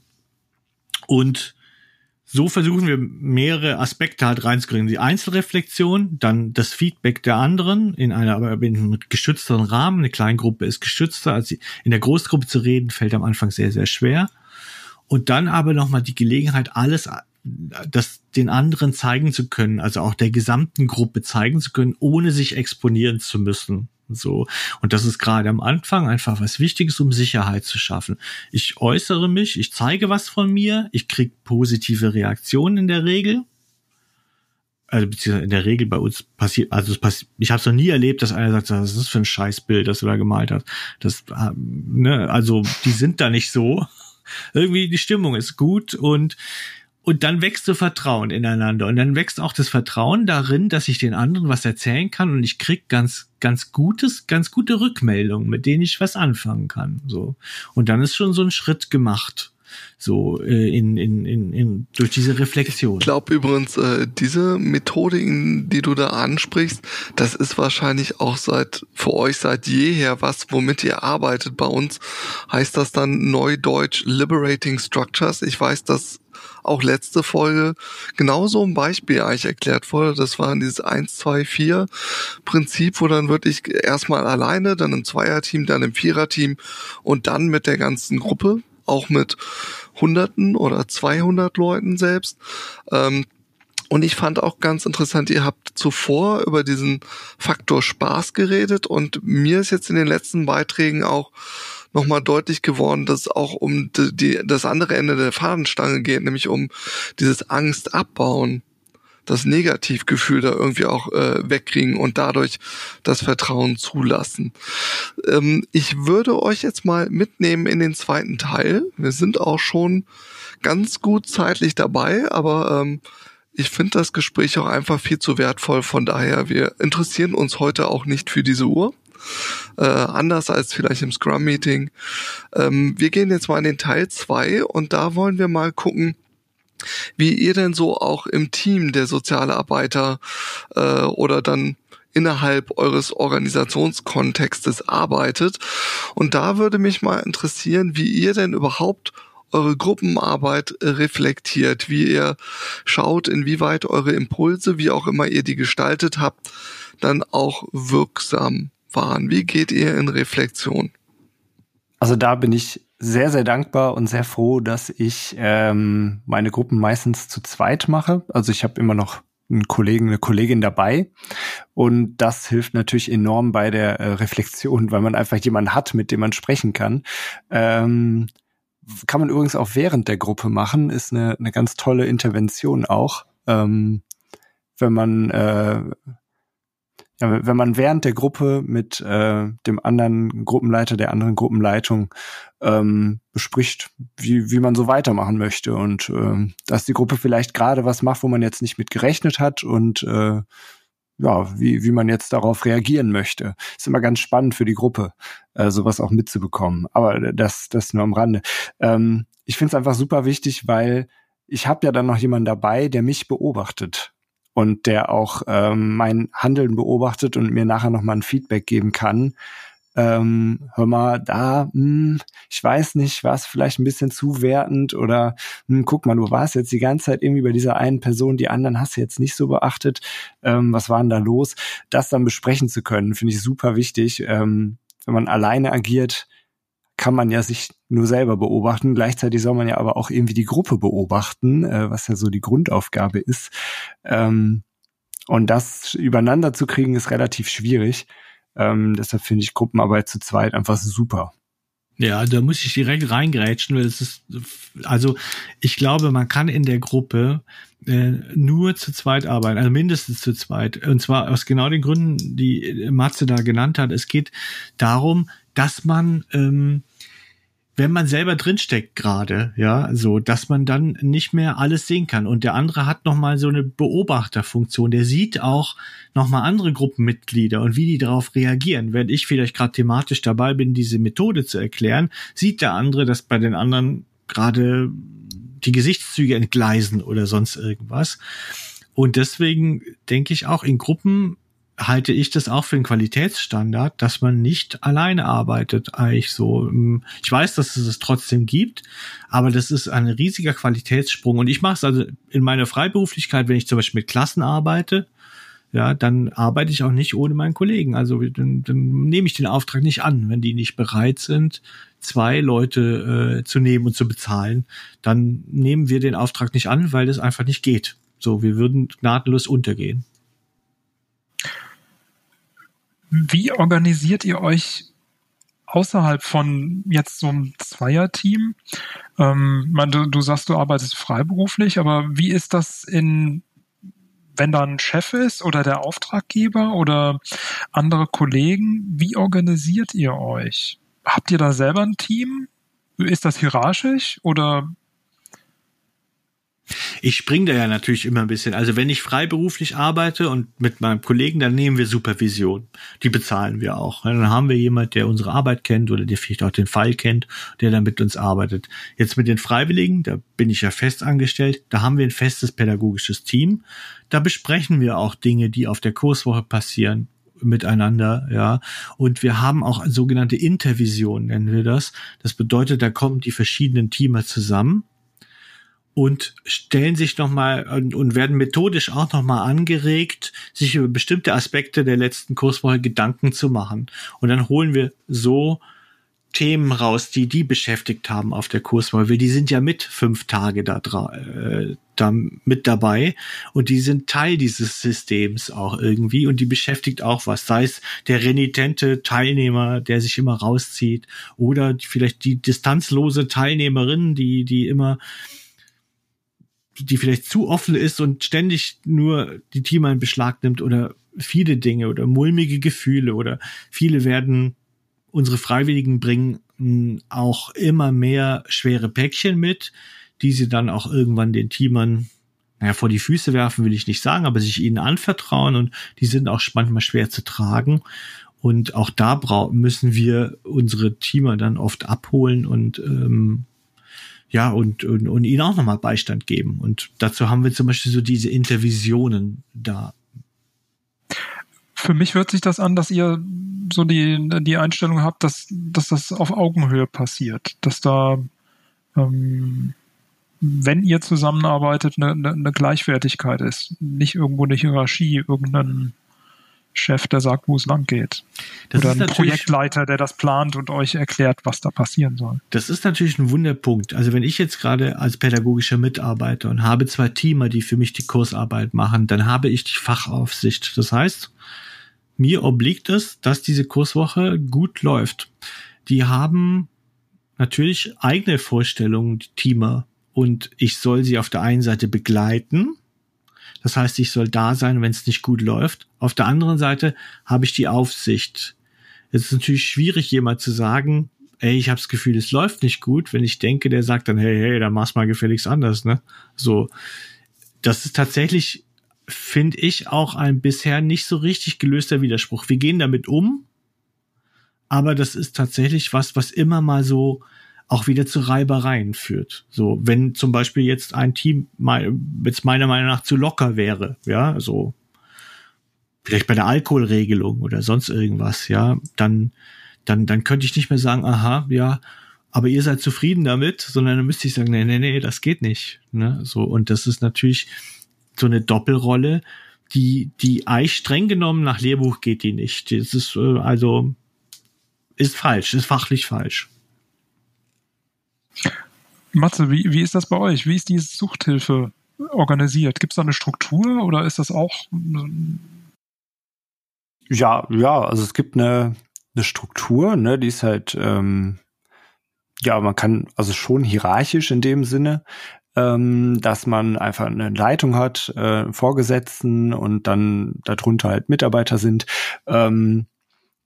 und so versuchen wir mehrere Aspekte halt reinzukriegen. Die Einzelreflexion, dann das Feedback der anderen in einer aber in einem geschützteren Rahmen. Eine kleine Gruppe ist geschützter, als in der Großgruppe zu reden, fällt am Anfang sehr, sehr schwer und dann aber nochmal die Gelegenheit, alles das den anderen zeigen zu können, also auch der gesamten Gruppe zeigen zu können, ohne sich exponieren zu müssen. So. Und das ist gerade am Anfang einfach was Wichtiges, um Sicherheit zu schaffen. Ich äußere mich, ich zeige was von mir, ich kriege positive Reaktionen in der Regel. Also beziehungsweise in der Regel bei uns passiert, also es passiert, ich habe es noch nie erlebt, dass einer sagt, das ist für ein Scheißbild, das du da gemalt hast. Das, ne, also die sind da nicht so irgendwie die Stimmung ist gut und und dann wächst so Vertrauen ineinander und dann wächst auch das Vertrauen darin, dass ich den anderen was erzählen kann und ich krieg ganz ganz gutes, ganz gute Rückmeldungen, mit denen ich was anfangen kann, so. Und dann ist schon so ein Schritt gemacht so äh, in, in, in, in durch diese Reflexion. Ich glaube übrigens, äh, diese Methodiken, die du da ansprichst, das ist wahrscheinlich auch seit für euch seit jeher was, womit ihr arbeitet. Bei uns heißt das dann Neudeutsch Liberating Structures. Ich weiß, dass auch letzte Folge genauso ein Beispiel eigentlich erklärt wurde. Das war dieses 1, 2, 4 Prinzip, wo dann wirklich erstmal alleine, dann im Zweierteam, dann im Viererteam und dann mit der ganzen Gruppe auch mit Hunderten oder 200 Leuten selbst. Ähm, und ich fand auch ganz interessant, ihr habt zuvor über diesen Faktor Spaß geredet und mir ist jetzt in den letzten Beiträgen auch nochmal deutlich geworden, dass es auch um die, die, das andere Ende der Fadenstange geht, nämlich um dieses Angst abbauen das Negativgefühl da irgendwie auch äh, wegkriegen und dadurch das Vertrauen zulassen. Ähm, ich würde euch jetzt mal mitnehmen in den zweiten Teil. Wir sind auch schon ganz gut zeitlich dabei, aber ähm, ich finde das Gespräch auch einfach viel zu wertvoll. Von daher, wir interessieren uns heute auch nicht für diese Uhr. Äh, anders als vielleicht im Scrum-Meeting. Ähm, wir gehen jetzt mal in den Teil zwei und da wollen wir mal gucken, wie ihr denn so auch im Team der soziale Arbeiter äh, oder dann innerhalb eures Organisationskontextes arbeitet. Und da würde mich mal interessieren, wie ihr denn überhaupt eure Gruppenarbeit reflektiert, wie ihr schaut, inwieweit eure Impulse, wie auch immer ihr die gestaltet habt, dann auch wirksam waren. Wie geht ihr in Reflexion? Also da bin ich sehr, sehr dankbar und sehr froh, dass ich ähm, meine Gruppen meistens zu zweit mache. Also ich habe immer noch einen Kollegen, eine Kollegin dabei. Und das hilft natürlich enorm bei der äh, Reflexion, weil man einfach jemanden hat, mit dem man sprechen kann. Ähm, kann man übrigens auch während der Gruppe machen, ist eine, eine ganz tolle Intervention auch. Ähm, wenn man äh, ja, wenn man während der Gruppe mit äh, dem anderen Gruppenleiter, der anderen Gruppenleitung ähm, bespricht, wie, wie man so weitermachen möchte und äh, dass die Gruppe vielleicht gerade was macht, wo man jetzt nicht mit gerechnet hat und äh, ja, wie, wie man jetzt darauf reagieren möchte. Ist immer ganz spannend für die Gruppe, äh, sowas auch mitzubekommen. Aber das, das nur am Rande. Ähm, ich finde es einfach super wichtig, weil ich habe ja dann noch jemanden dabei, der mich beobachtet und der auch ähm, mein Handeln beobachtet und mir nachher nochmal ein Feedback geben kann. Ähm, hör mal, da, hm, ich weiß nicht, war es vielleicht ein bisschen zu wertend oder hm, guck mal, du warst jetzt die ganze Zeit irgendwie bei dieser einen Person, die anderen hast du jetzt nicht so beachtet. Ähm, was war denn da los? Das dann besprechen zu können, finde ich super wichtig. Ähm, wenn man alleine agiert, kann man ja sich nur selber beobachten. Gleichzeitig soll man ja aber auch irgendwie die Gruppe beobachten, äh, was ja so die Grundaufgabe ist. Ähm, und das übereinander zu kriegen, ist relativ schwierig. Ähm, deshalb finde ich Gruppenarbeit zu zweit einfach super. Ja, da muss ich direkt reingrätschen, weil es ist, also ich glaube, man kann in der Gruppe äh, nur zu zweit arbeiten, also mindestens zu zweit. Und zwar aus genau den Gründen, die Matze da genannt hat. Es geht darum, dass man ähm, wenn man selber drinsteckt gerade, ja, so, dass man dann nicht mehr alles sehen kann. Und der andere hat nochmal so eine Beobachterfunktion. Der sieht auch nochmal andere Gruppenmitglieder und wie die darauf reagieren. Wenn ich vielleicht gerade thematisch dabei bin, diese Methode zu erklären, sieht der andere, dass bei den anderen gerade die Gesichtszüge entgleisen oder sonst irgendwas. Und deswegen denke ich auch, in Gruppen halte ich das auch für einen Qualitätsstandard, dass man nicht alleine arbeitet, eigentlich so. Ähm, ich weiß, dass es es trotzdem gibt, aber das ist ein riesiger Qualitätssprung. Und ich mache es also in meiner Freiberuflichkeit, wenn ich zum Beispiel mit Klassen arbeite, ja, dann arbeite ich auch nicht ohne meinen Kollegen. Also dann, dann nehme ich den Auftrag nicht an, wenn die nicht bereit sind, zwei Leute äh, zu nehmen und zu bezahlen, dann nehmen wir den Auftrag nicht an, weil das einfach nicht geht. So, wir würden gnadenlos untergehen. Wie organisiert ihr euch außerhalb von jetzt so einem Zweierteam? Ähm, man, du, du sagst, du arbeitest freiberuflich, aber wie ist das in, wenn da ein Chef ist oder der Auftraggeber oder andere Kollegen? Wie organisiert ihr euch? Habt ihr da selber ein Team? Ist das hierarchisch oder ich springe da ja natürlich immer ein bisschen. Also wenn ich freiberuflich arbeite und mit meinem Kollegen, dann nehmen wir Supervision. Die bezahlen wir auch. Dann haben wir jemand, der unsere Arbeit kennt oder der vielleicht auch den Fall kennt, der dann mit uns arbeitet. Jetzt mit den Freiwilligen, da bin ich ja fest angestellt, da haben wir ein festes pädagogisches Team. Da besprechen wir auch Dinge, die auf der Kurswoche passieren miteinander, ja. Und wir haben auch sogenannte Intervision, nennen wir das. Das bedeutet, da kommen die verschiedenen Teamer zusammen und stellen sich nochmal und, und werden methodisch auch nochmal angeregt, sich über bestimmte Aspekte der letzten Kurswoche Gedanken zu machen. Und dann holen wir so Themen raus, die die beschäftigt haben auf der Kurswoche. Die sind ja mit fünf Tage da, äh, da mit dabei und die sind Teil dieses Systems auch irgendwie und die beschäftigt auch was. Sei es der renitente Teilnehmer, der sich immer rauszieht oder vielleicht die distanzlose Teilnehmerin, die, die immer die vielleicht zu offen ist und ständig nur die Teamer in Beschlag nimmt oder viele Dinge oder mulmige Gefühle oder viele werden unsere Freiwilligen bringen auch immer mehr schwere Päckchen mit, die sie dann auch irgendwann den Teamern naja, vor die Füße werfen will ich nicht sagen, aber sich ihnen anvertrauen und die sind auch manchmal schwer zu tragen. Und auch da müssen wir unsere Teamer dann oft abholen und ähm, ja, und, und, und ihnen auch nochmal Beistand geben. Und dazu haben wir zum Beispiel so diese Intervisionen da. Für mich hört sich das an, dass ihr so die, die Einstellung habt, dass, dass das auf Augenhöhe passiert, dass da, ähm, wenn ihr zusammenarbeitet, eine, eine Gleichwertigkeit ist, nicht irgendwo eine Hierarchie, irgendein Chef, der sagt, wo es lang geht. Das Oder ein Projektleiter, der das plant und euch erklärt, was da passieren soll. Das ist natürlich ein Wunderpunkt. Also wenn ich jetzt gerade als pädagogischer Mitarbeiter und habe zwei Teamer, die für mich die Kursarbeit machen, dann habe ich die Fachaufsicht. Das heißt, mir obliegt es, dass diese Kurswoche gut läuft. Die haben natürlich eigene Vorstellungen, die Teamer. Und ich soll sie auf der einen Seite begleiten, das heißt, ich soll da sein, wenn es nicht gut läuft. Auf der anderen Seite habe ich die Aufsicht. Es ist natürlich schwierig, jemand zu sagen, ey, ich habe das Gefühl, es läuft nicht gut, wenn ich denke, der sagt dann, hey, hey, dann mach's mal gefälligst anders, ne? So. Das ist tatsächlich, finde ich, auch ein bisher nicht so richtig gelöster Widerspruch. Wir gehen damit um, aber das ist tatsächlich was, was immer mal so auch wieder zu Reibereien führt. So, wenn zum Beispiel jetzt ein Team jetzt meiner Meinung nach zu locker wäre, ja, so vielleicht bei der Alkoholregelung oder sonst irgendwas, ja, dann, dann, dann könnte ich nicht mehr sagen, aha, ja, aber ihr seid zufrieden damit, sondern dann müsste ich sagen, nee, nee, nee, das geht nicht. Ne? So, und das ist natürlich so eine Doppelrolle, die, die eigentlich streng genommen nach Lehrbuch geht die nicht. Das ist äh, also ist falsch, ist fachlich falsch. Matze, wie, wie ist das bei euch? Wie ist diese Suchthilfe organisiert? Gibt es da eine Struktur oder ist das auch? Ja, ja, also es gibt eine, eine Struktur, ne, die ist halt, ähm, ja, man kann also schon hierarchisch in dem Sinne, ähm, dass man einfach eine Leitung hat, äh, Vorgesetzten und dann darunter halt Mitarbeiter sind. Ähm,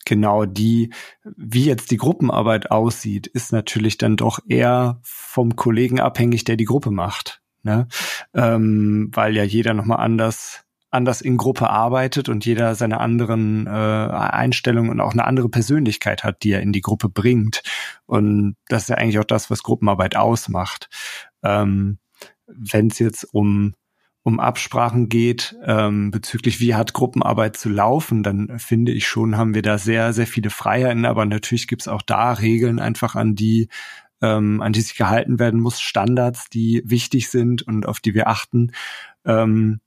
genau die, wie jetzt die Gruppenarbeit aussieht, ist natürlich dann doch eher vom Kollegen abhängig, der die Gruppe macht. Ne? Ähm, weil ja jeder nochmal anders anders in Gruppe arbeitet und jeder seine anderen äh, Einstellungen und auch eine andere Persönlichkeit hat, die er in die Gruppe bringt. Und das ist ja eigentlich auch das, was Gruppenarbeit ausmacht. Ähm, Wenn es jetzt um um Absprachen geht ähm, bezüglich wie hat Gruppenarbeit zu laufen, dann finde ich schon, haben wir da sehr, sehr viele Freiheiten, aber natürlich gibt es auch da Regeln einfach, an die, ähm, an die sich gehalten werden muss, Standards, die wichtig sind und auf die wir achten, ähm,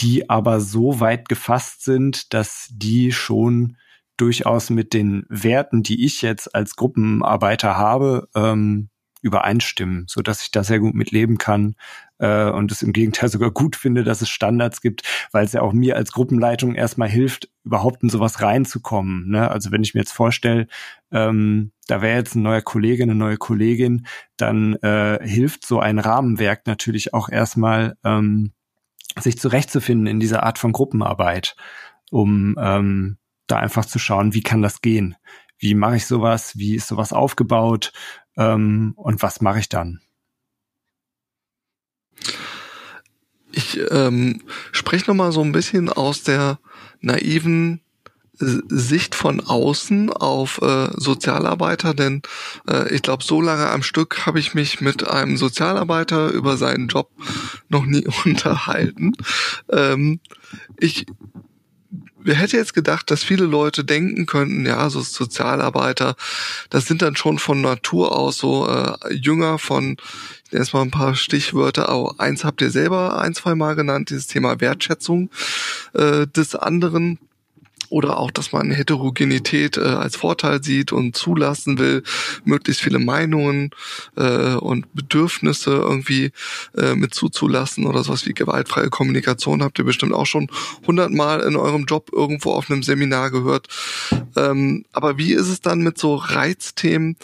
die aber so weit gefasst sind, dass die schon durchaus mit den Werten, die ich jetzt als Gruppenarbeiter habe, ähm, übereinstimmen, so dass ich da sehr gut mit leben kann äh, und es im Gegenteil sogar gut finde, dass es Standards gibt, weil es ja auch mir als Gruppenleitung erstmal hilft, überhaupt in sowas reinzukommen. Ne? Also wenn ich mir jetzt vorstelle, ähm, da wäre jetzt ein neuer Kollege, eine neue Kollegin, dann äh, hilft so ein Rahmenwerk natürlich auch erstmal, ähm, sich zurechtzufinden in dieser Art von Gruppenarbeit, um ähm, da einfach zu schauen, wie kann das gehen? Wie mache ich sowas? Wie ist sowas aufgebaut? Ähm, und was mache ich dann? Ich ähm, spreche noch mal so ein bisschen aus der naiven Sicht von außen auf äh, Sozialarbeiter, denn äh, ich glaube, so lange am Stück habe ich mich mit einem Sozialarbeiter über seinen Job noch nie unterhalten. Ähm, ich wer hätte jetzt gedacht, dass viele Leute denken könnten, ja, so Sozialarbeiter, das sind dann schon von Natur aus so äh, Jünger von, ich nenne jetzt mal ein paar Stichwörter, auch eins habt ihr selber ein, zwei Mal genannt, dieses Thema Wertschätzung äh, des anderen oder auch, dass man Heterogenität äh, als Vorteil sieht und zulassen will, möglichst viele Meinungen äh, und Bedürfnisse irgendwie äh, mit zuzulassen oder sowas wie gewaltfreie Kommunikation habt ihr bestimmt auch schon hundertmal in eurem Job irgendwo auf einem Seminar gehört. Ähm, aber wie ist es dann mit so Reizthemen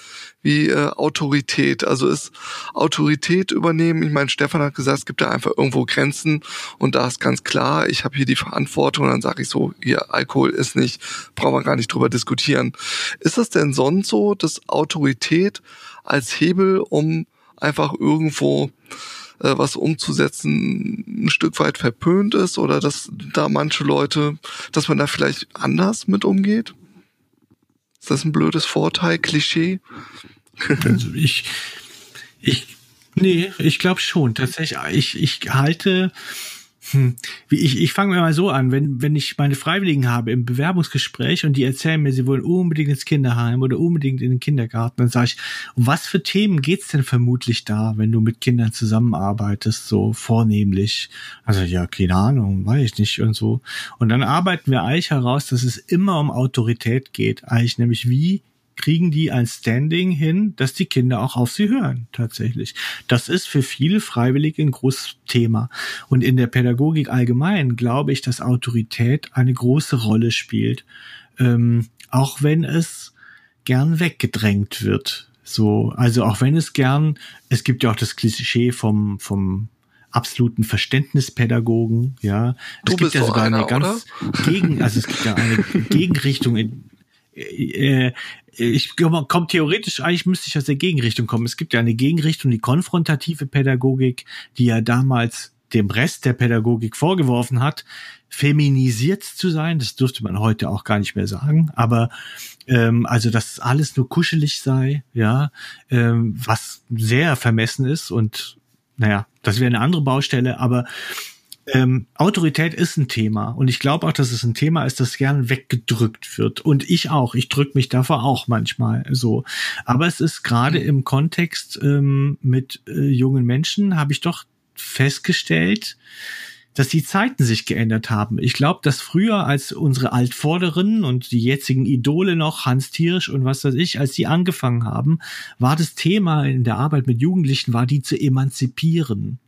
wie äh, Autorität. Also ist Autorität übernehmen. Ich meine, Stefan hat gesagt, es gibt da einfach irgendwo Grenzen und da ist ganz klar, ich habe hier die Verantwortung dann sage ich so, hier Alkohol ist nicht, brauchen wir gar nicht drüber diskutieren. Ist es denn sonst so, dass Autorität als Hebel, um einfach irgendwo äh, was umzusetzen, ein Stück weit verpönt ist oder dass da manche Leute, dass man da vielleicht anders mit umgeht? Ist das ein blödes Vorteil, Klischee? Also ich, ich, nee, ich glaube schon. Tatsächlich, ich, ich halte, hm, ich, ich fange mal so an, wenn, wenn ich meine Freiwilligen habe im Bewerbungsgespräch und die erzählen mir, sie wollen unbedingt ins Kinderheim oder unbedingt in den Kindergarten, dann sage ich, um was für Themen geht's denn vermutlich da, wenn du mit Kindern zusammenarbeitest, so vornehmlich? Also ja, keine Ahnung, weiß ich nicht und so. Und dann arbeiten wir eigentlich heraus, dass es immer um Autorität geht, eigentlich nämlich wie kriegen die ein Standing hin, dass die Kinder auch auf sie hören, tatsächlich. Das ist für viele Freiwillige ein großes Thema. Und in der Pädagogik allgemein glaube ich, dass Autorität eine große Rolle spielt, ähm, auch wenn es gern weggedrängt wird. So, also auch wenn es gern, es gibt ja auch das Klischee vom, vom absoluten Verständnispädagogen, ja. Du es gibt ja so sogar einer, eine ganz oder? gegen, also es gibt ja eine Gegenrichtung in, äh, ich glaube, kommt theoretisch, eigentlich müsste ich aus der Gegenrichtung kommen. Es gibt ja eine Gegenrichtung, die konfrontative Pädagogik, die ja damals dem Rest der Pädagogik vorgeworfen hat, feminisiert zu sein. Das dürfte man heute auch gar nicht mehr sagen. Aber ähm, also, dass alles nur kuschelig sei, ja, ähm, was sehr vermessen ist und naja, das wäre eine andere Baustelle, aber ähm, Autorität ist ein Thema und ich glaube auch, dass es ein Thema ist, das gern weggedrückt wird und ich auch. Ich drücke mich davor auch manchmal so. Aber es ist gerade im Kontext ähm, mit äh, jungen Menschen habe ich doch festgestellt, dass die Zeiten sich geändert haben. Ich glaube, dass früher als unsere Altvorderen und die jetzigen Idole noch, Hans Thiersch und was weiß ich, als die angefangen haben, war das Thema in der Arbeit mit Jugendlichen, war die zu emanzipieren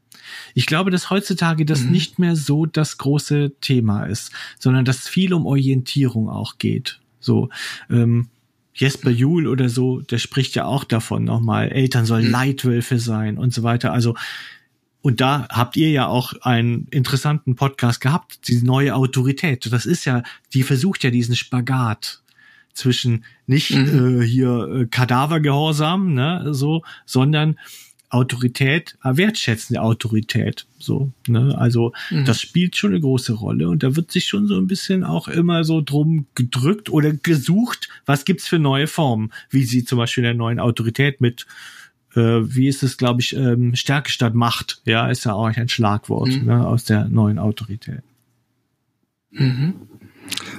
Ich glaube, dass heutzutage das mhm. nicht mehr so das große Thema ist, sondern dass viel um Orientierung auch geht. So, ähm, Jesper Juhl oder so, der spricht ja auch davon nochmal, Eltern sollen mhm. Leitwölfe sein und so weiter. Also, und da habt ihr ja auch einen interessanten Podcast gehabt, die neue Autorität. Das ist ja, die versucht ja diesen Spagat zwischen nicht mhm. äh, hier äh, Kadavergehorsam, ne, so, sondern Autorität, äh, wertschätzende Autorität. So, ne? Also mhm. das spielt schon eine große Rolle und da wird sich schon so ein bisschen auch immer so drum gedrückt oder gesucht, was gibt's für neue Formen, wie sie zum Beispiel der neuen Autorität mit äh, wie ist es, glaube ich, ähm, Stärke statt Macht, ja, ist ja auch ein Schlagwort mhm. ne, aus der neuen Autorität. Mhm.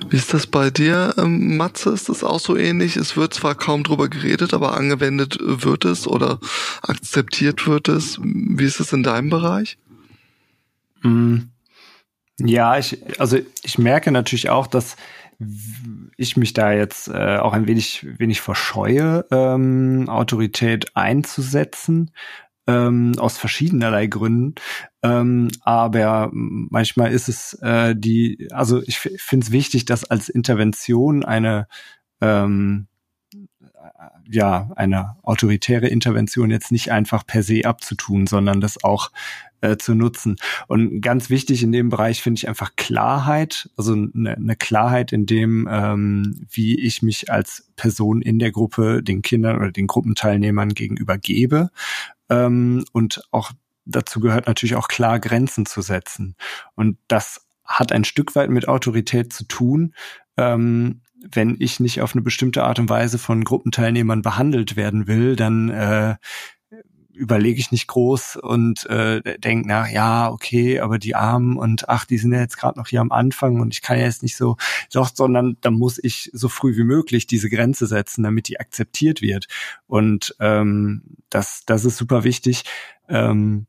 Wie ist das bei dir, ähm, Matze? Ist das auch so ähnlich? Es wird zwar kaum drüber geredet, aber angewendet wird es oder akzeptiert wird es. Wie ist es in deinem Bereich? Mm. Ja, ich, also ich merke natürlich auch, dass ich mich da jetzt äh, auch ein wenig, wenig verscheue, ähm, Autorität einzusetzen, ähm, aus verschiedenerlei Gründen. Ähm, aber manchmal ist es äh, die, also ich finde es wichtig, dass als Intervention eine ähm, ja, eine autoritäre Intervention jetzt nicht einfach per se abzutun, sondern das auch äh, zu nutzen. Und ganz wichtig in dem Bereich finde ich einfach Klarheit, also eine, eine Klarheit in dem, ähm, wie ich mich als Person in der Gruppe den Kindern oder den Gruppenteilnehmern gegenüber gebe ähm, und auch dazu gehört natürlich auch klar Grenzen zu setzen. Und das hat ein Stück weit mit Autorität zu tun. Ähm, wenn ich nicht auf eine bestimmte Art und Weise von Gruppenteilnehmern behandelt werden will, dann äh, überlege ich nicht groß und äh, denke nach, ja, okay, aber die Armen und ach, die sind ja jetzt gerade noch hier am Anfang und ich kann ja jetzt nicht so, doch, sondern da muss ich so früh wie möglich diese Grenze setzen, damit die akzeptiert wird. Und ähm, das, das ist super wichtig. Ähm,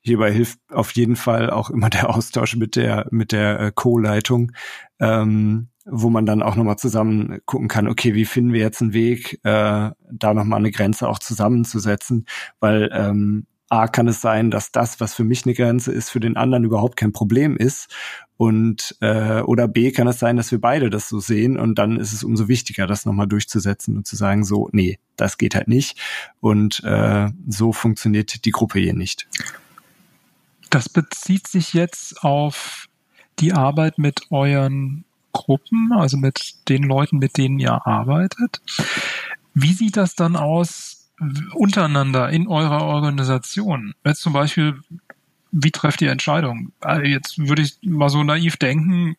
hierbei hilft auf jeden Fall auch immer der Austausch mit der mit der äh, Co-Leitung, ähm, wo man dann auch nochmal zusammen gucken kann, okay, wie finden wir jetzt einen Weg, äh, da nochmal eine Grenze auch zusammenzusetzen, weil ähm, A kann es sein, dass das, was für mich eine Grenze ist, für den anderen überhaupt kein Problem ist. Und äh, oder B kann es sein, dass wir beide das so sehen und dann ist es umso wichtiger, das nochmal durchzusetzen und zu sagen, so, nee, das geht halt nicht. Und äh, so funktioniert die Gruppe hier nicht. Das bezieht sich jetzt auf die Arbeit mit euren Gruppen, also mit den Leuten, mit denen ihr arbeitet. Wie sieht das dann aus untereinander in eurer Organisation? Jetzt zum Beispiel, wie trefft ihr Entscheidungen? Also jetzt würde ich mal so naiv denken,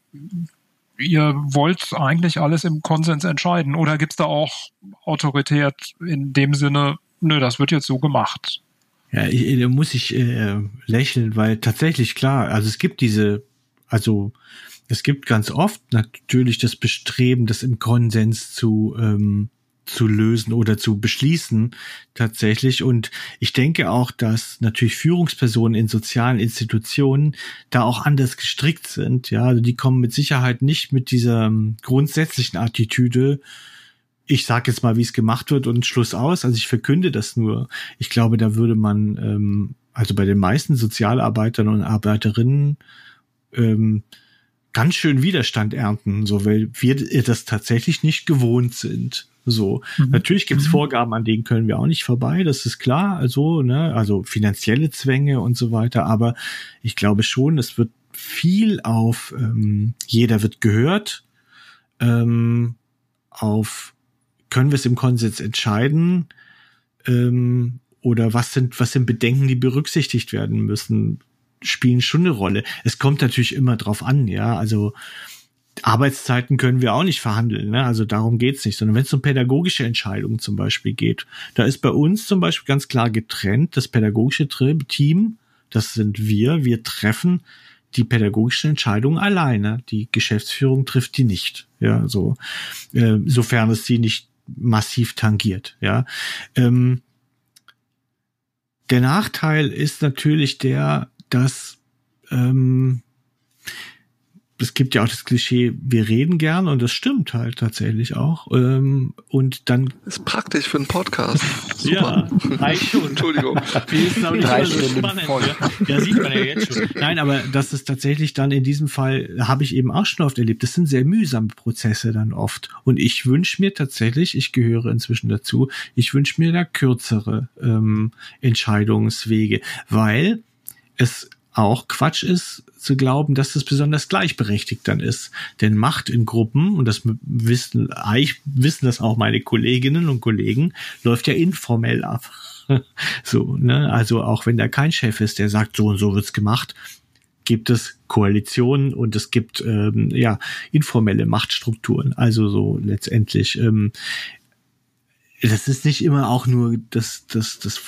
ihr wollt eigentlich alles im Konsens entscheiden oder gibt es da auch Autorität in dem Sinne, nö, das wird jetzt so gemacht? Ja, ich, da muss ich äh, lächeln, weil tatsächlich klar, also es gibt diese, also es gibt ganz oft natürlich das Bestreben, das im Konsens zu ähm, zu lösen oder zu beschließen tatsächlich. Und ich denke auch, dass natürlich Führungspersonen in sozialen Institutionen da auch anders gestrickt sind. Ja, also die kommen mit Sicherheit nicht mit dieser ähm, grundsätzlichen Attitüde. Ich sage jetzt mal, wie es gemacht wird und Schluss aus. Also ich verkünde das nur. Ich glaube, da würde man ähm, also bei den meisten Sozialarbeitern und Arbeiterinnen ähm, ganz schön Widerstand ernten, so weil wir das tatsächlich nicht gewohnt sind. So, mhm. natürlich gibt's mhm. Vorgaben, an denen können wir auch nicht vorbei, das ist klar, also, ne, also finanzielle Zwänge und so weiter, aber ich glaube schon, es wird viel auf ähm, jeder wird gehört, ähm, auf können wir es im Konsens entscheiden, ähm, oder was sind, was sind Bedenken, die berücksichtigt werden müssen? Spielen schon eine Rolle. Es kommt natürlich immer drauf an, ja. Also Arbeitszeiten können wir auch nicht verhandeln, ne? also darum geht's nicht, sondern wenn es um pädagogische Entscheidungen zum Beispiel geht, da ist bei uns zum Beispiel ganz klar getrennt, das pädagogische Team, das sind wir, wir treffen die pädagogischen Entscheidungen alleine, die Geschäftsführung trifft die nicht, ja, so, äh, sofern es sie nicht massiv tangiert, ja. Ähm, der Nachteil ist natürlich der, dass ähm, es gibt ja auch das Klischee, wir reden gern und das stimmt halt tatsächlich auch. Ähm, und dann ist praktisch für einen Podcast. Super. Ja, reicht schon. Entschuldigung. Wir sind auch nicht immer so spannend. Ja. ja, sieht man ja jetzt schon. Nein, aber das ist tatsächlich dann in diesem Fall, habe ich eben auch schon oft erlebt, das sind sehr mühsame Prozesse dann oft. Und ich wünsche mir tatsächlich, ich gehöre inzwischen dazu, ich wünsche mir da kürzere ähm, Entscheidungswege, weil es auch Quatsch ist, zu glauben, dass das besonders gleichberechtigt dann ist. Denn Macht in Gruppen, und das wissen, eigentlich wissen das auch meine Kolleginnen und Kollegen, läuft ja informell ab. so, ne? Also auch wenn da kein Chef ist, der sagt, so und so wird's gemacht, gibt es Koalitionen und es gibt ähm, ja informelle Machtstrukturen. Also so letztendlich. Ähm, das ist nicht immer auch nur das, das, das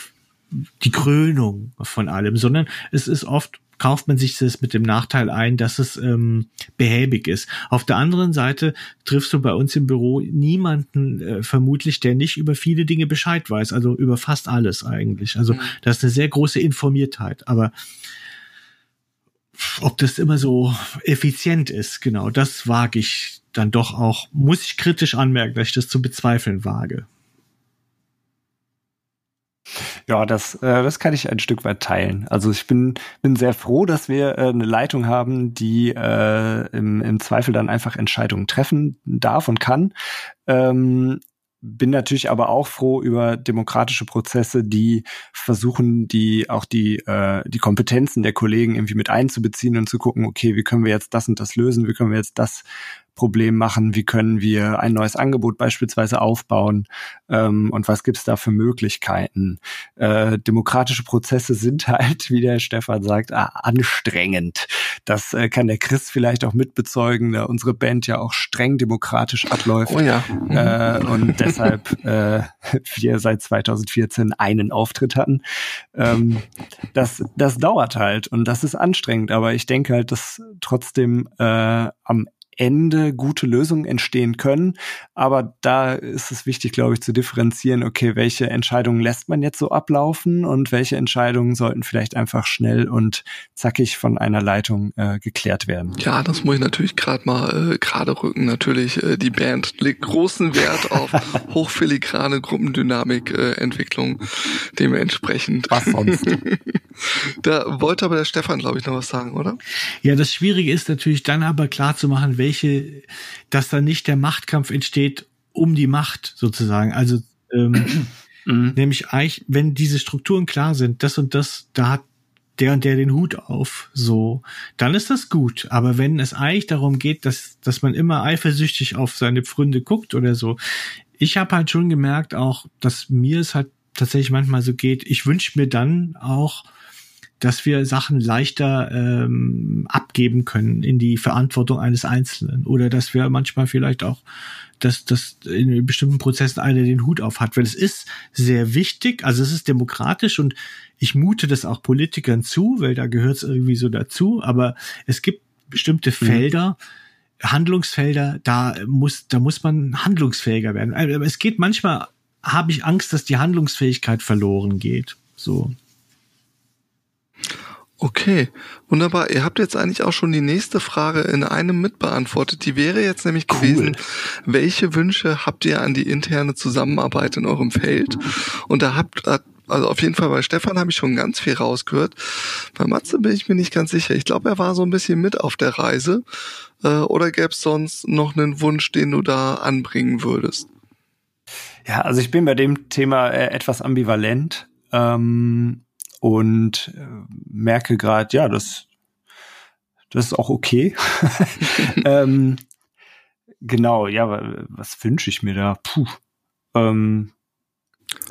die Krönung von allem, sondern es ist oft kauft man sich das mit dem Nachteil ein, dass es ähm, behäbig ist. Auf der anderen Seite triffst du bei uns im Büro niemanden äh, vermutlich, der nicht über viele Dinge Bescheid weiß, also über fast alles eigentlich. Also mhm. das ist eine sehr große Informiertheit. Aber ob das immer so effizient ist, genau, das wage ich dann doch auch, muss ich kritisch anmerken, dass ich das zu bezweifeln wage. Ja, das, äh, das kann ich ein Stück weit teilen. Also ich bin, bin sehr froh, dass wir äh, eine Leitung haben, die äh, im, im Zweifel dann einfach Entscheidungen treffen darf und kann. Ähm, bin natürlich aber auch froh über demokratische Prozesse, die versuchen, die auch die äh, die Kompetenzen der Kollegen irgendwie mit einzubeziehen und zu gucken, okay, wie können wir jetzt das und das lösen, wie können wir jetzt das Problem machen, wie können wir ein neues Angebot beispielsweise aufbauen ähm, und was gibt's da für Möglichkeiten. Äh, demokratische Prozesse sind halt, wie der Stefan sagt, anstrengend. Das äh, kann der Chris vielleicht auch mitbezeugen, da unsere Band ja auch streng demokratisch abläuft. Oh ja. Äh, und deshalb äh, wir seit 2014 einen Auftritt hatten. Ähm, das, das dauert halt und das ist anstrengend, aber ich denke halt, dass trotzdem äh, am Ende gute Lösungen entstehen können. Aber da ist es wichtig, glaube ich, zu differenzieren, okay, welche Entscheidungen lässt man jetzt so ablaufen und welche Entscheidungen sollten vielleicht einfach schnell und zackig von einer Leitung äh, geklärt werden. Ja, das muss ich natürlich gerade mal äh, gerade rücken. Natürlich, äh, die Band legt großen Wert auf hochfiligrane Gruppendynamik-Entwicklung. Äh, dementsprechend. Was sonst? da wollte aber der Stefan, glaube ich, noch was sagen, oder? Ja, das Schwierige ist natürlich dann aber klar zu machen, welche, dass da nicht der Machtkampf entsteht um die Macht sozusagen. Also ähm, mhm. nämlich eigentlich, wenn diese Strukturen klar sind, das und das, da hat der und der den Hut auf, so, dann ist das gut. Aber wenn es eigentlich darum geht, dass, dass man immer eifersüchtig auf seine Pfründe guckt oder so, ich habe halt schon gemerkt auch, dass mir es halt tatsächlich manchmal so geht, ich wünsche mir dann auch dass wir Sachen leichter ähm, abgeben können in die Verantwortung eines Einzelnen oder dass wir manchmal vielleicht auch, dass, dass in bestimmten Prozessen einer den Hut auf hat, weil es ist sehr wichtig, also es ist demokratisch und ich mute das auch Politikern zu, weil da gehört es irgendwie so dazu, aber es gibt bestimmte mhm. Felder, Handlungsfelder, da muss, da muss man handlungsfähiger werden. Aber es geht manchmal, habe ich Angst, dass die Handlungsfähigkeit verloren geht. So. Okay, wunderbar. Ihr habt jetzt eigentlich auch schon die nächste Frage in einem mitbeantwortet. Die wäre jetzt nämlich cool. gewesen, welche Wünsche habt ihr an die interne Zusammenarbeit in eurem Feld? Und da habt, also auf jeden Fall bei Stefan habe ich schon ganz viel rausgehört. Bei Matze bin ich mir nicht ganz sicher. Ich glaube, er war so ein bisschen mit auf der Reise. Äh, oder gäbe es sonst noch einen Wunsch, den du da anbringen würdest? Ja, also ich bin bei dem Thema äh, etwas ambivalent. Ähm und äh, merke gerade, ja, das, das ist auch okay. ähm, genau, ja, was wünsche ich mir da? Puh. Ähm,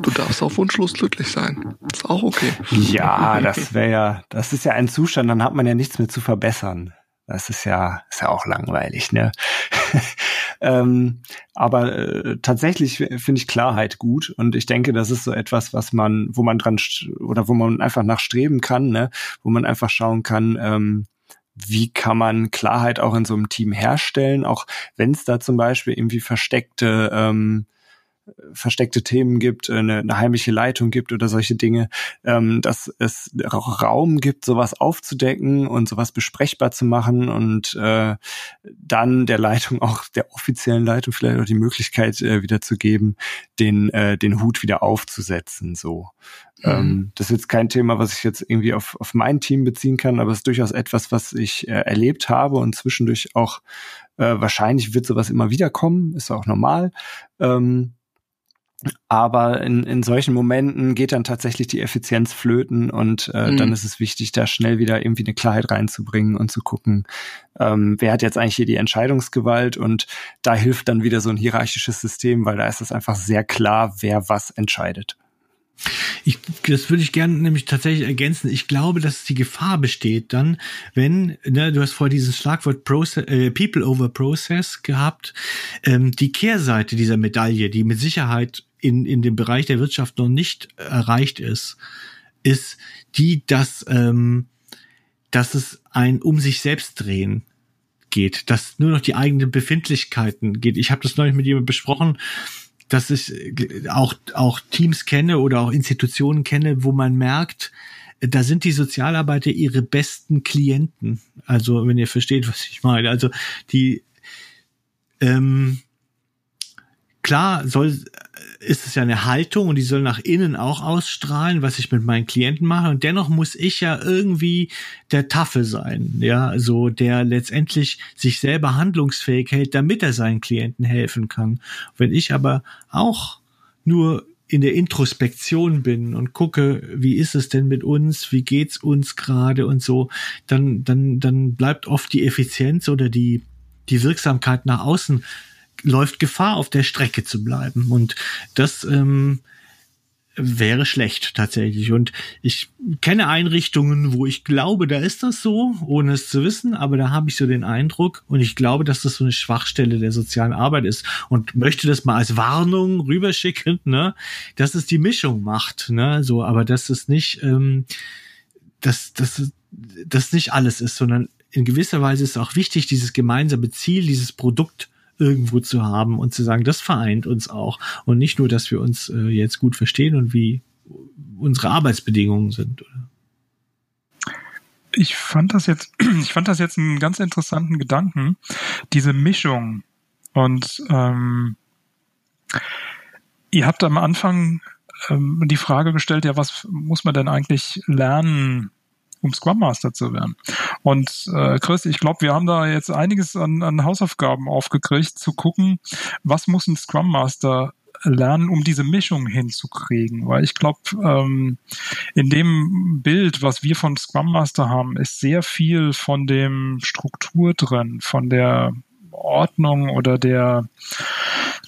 Du darfst auch wunschlos glücklich sein. Ist auch okay. Ja, das wäre ja, das ist ja ein Zustand, dann hat man ja nichts mehr zu verbessern. Das ist ja, ist ja auch langweilig, ne? ähm, aber äh, tatsächlich finde ich Klarheit gut und ich denke, das ist so etwas, was man, wo man dran oder wo man einfach nachstreben kann, ne? Wo man einfach schauen kann, ähm, wie kann man Klarheit auch in so einem Team herstellen, auch wenn es da zum Beispiel irgendwie versteckte ähm, versteckte Themen gibt, äh, eine, eine heimliche Leitung gibt oder solche Dinge, ähm, dass es Raum gibt, sowas aufzudecken und sowas besprechbar zu machen und äh, dann der Leitung auch der offiziellen Leitung vielleicht auch die Möglichkeit äh, wieder zu geben, den äh, den Hut wieder aufzusetzen. So, mhm. ähm, das ist jetzt kein Thema, was ich jetzt irgendwie auf auf mein Team beziehen kann, aber es ist durchaus etwas, was ich äh, erlebt habe und zwischendurch auch äh, wahrscheinlich wird sowas immer wieder kommen, ist auch normal. Ähm, aber in, in solchen Momenten geht dann tatsächlich die Effizienz flöten und äh, mhm. dann ist es wichtig, da schnell wieder irgendwie eine Klarheit reinzubringen und zu gucken, ähm, wer hat jetzt eigentlich hier die Entscheidungsgewalt und da hilft dann wieder so ein hierarchisches System, weil da ist es einfach sehr klar, wer was entscheidet. Ich, das würde ich gerne nämlich tatsächlich ergänzen. Ich glaube, dass die Gefahr besteht dann, wenn, ne, du hast vorher dieses Schlagwort Process, äh, People over Process gehabt, ähm, die Kehrseite dieser Medaille, die mit Sicherheit in, in dem Bereich der Wirtschaft noch nicht erreicht ist, ist die, dass, ähm, dass es ein um sich selbst drehen geht, dass nur noch die eigenen Befindlichkeiten geht. Ich habe das neulich mit jemandem besprochen, dass ich auch, auch Teams kenne oder auch Institutionen kenne, wo man merkt, da sind die Sozialarbeiter ihre besten Klienten. Also, wenn ihr versteht, was ich meine. Also, die, ähm, klar soll, ist es ja eine Haltung und die soll nach innen auch ausstrahlen, was ich mit meinen Klienten mache. Und dennoch muss ich ja irgendwie der Taffe sein, ja, so der letztendlich sich selber handlungsfähig hält, damit er seinen Klienten helfen kann. Wenn ich aber auch nur in der Introspektion bin und gucke, wie ist es denn mit uns, wie geht's uns gerade und so, dann, dann, dann bleibt oft die Effizienz oder die, die Wirksamkeit nach außen läuft Gefahr, auf der Strecke zu bleiben. Und das ähm, wäre schlecht tatsächlich. Und ich kenne Einrichtungen, wo ich glaube, da ist das so, ohne es zu wissen, aber da habe ich so den Eindruck und ich glaube, dass das so eine Schwachstelle der sozialen Arbeit ist und möchte das mal als Warnung rüberschicken, ne, dass es die Mischung macht, ne, so, aber dass es nicht, ähm, dass dass das nicht alles ist, sondern in gewisser Weise ist auch wichtig, dieses gemeinsame Ziel, dieses Produkt irgendwo zu haben und zu sagen, das vereint uns auch. Und nicht nur, dass wir uns äh, jetzt gut verstehen und wie unsere Arbeitsbedingungen sind. Ich fand das jetzt, ich fand das jetzt einen ganz interessanten Gedanken, diese Mischung. Und ähm, ihr habt am Anfang ähm, die Frage gestellt, ja, was muss man denn eigentlich lernen um Scrum Master zu werden. Und äh, Chris, ich glaube, wir haben da jetzt einiges an, an Hausaufgaben aufgekriegt, zu gucken, was muss ein Scrum Master lernen, um diese Mischung hinzukriegen. Weil ich glaube, ähm, in dem Bild, was wir von Scrum Master haben, ist sehr viel von dem Struktur drin, von der Ordnung oder der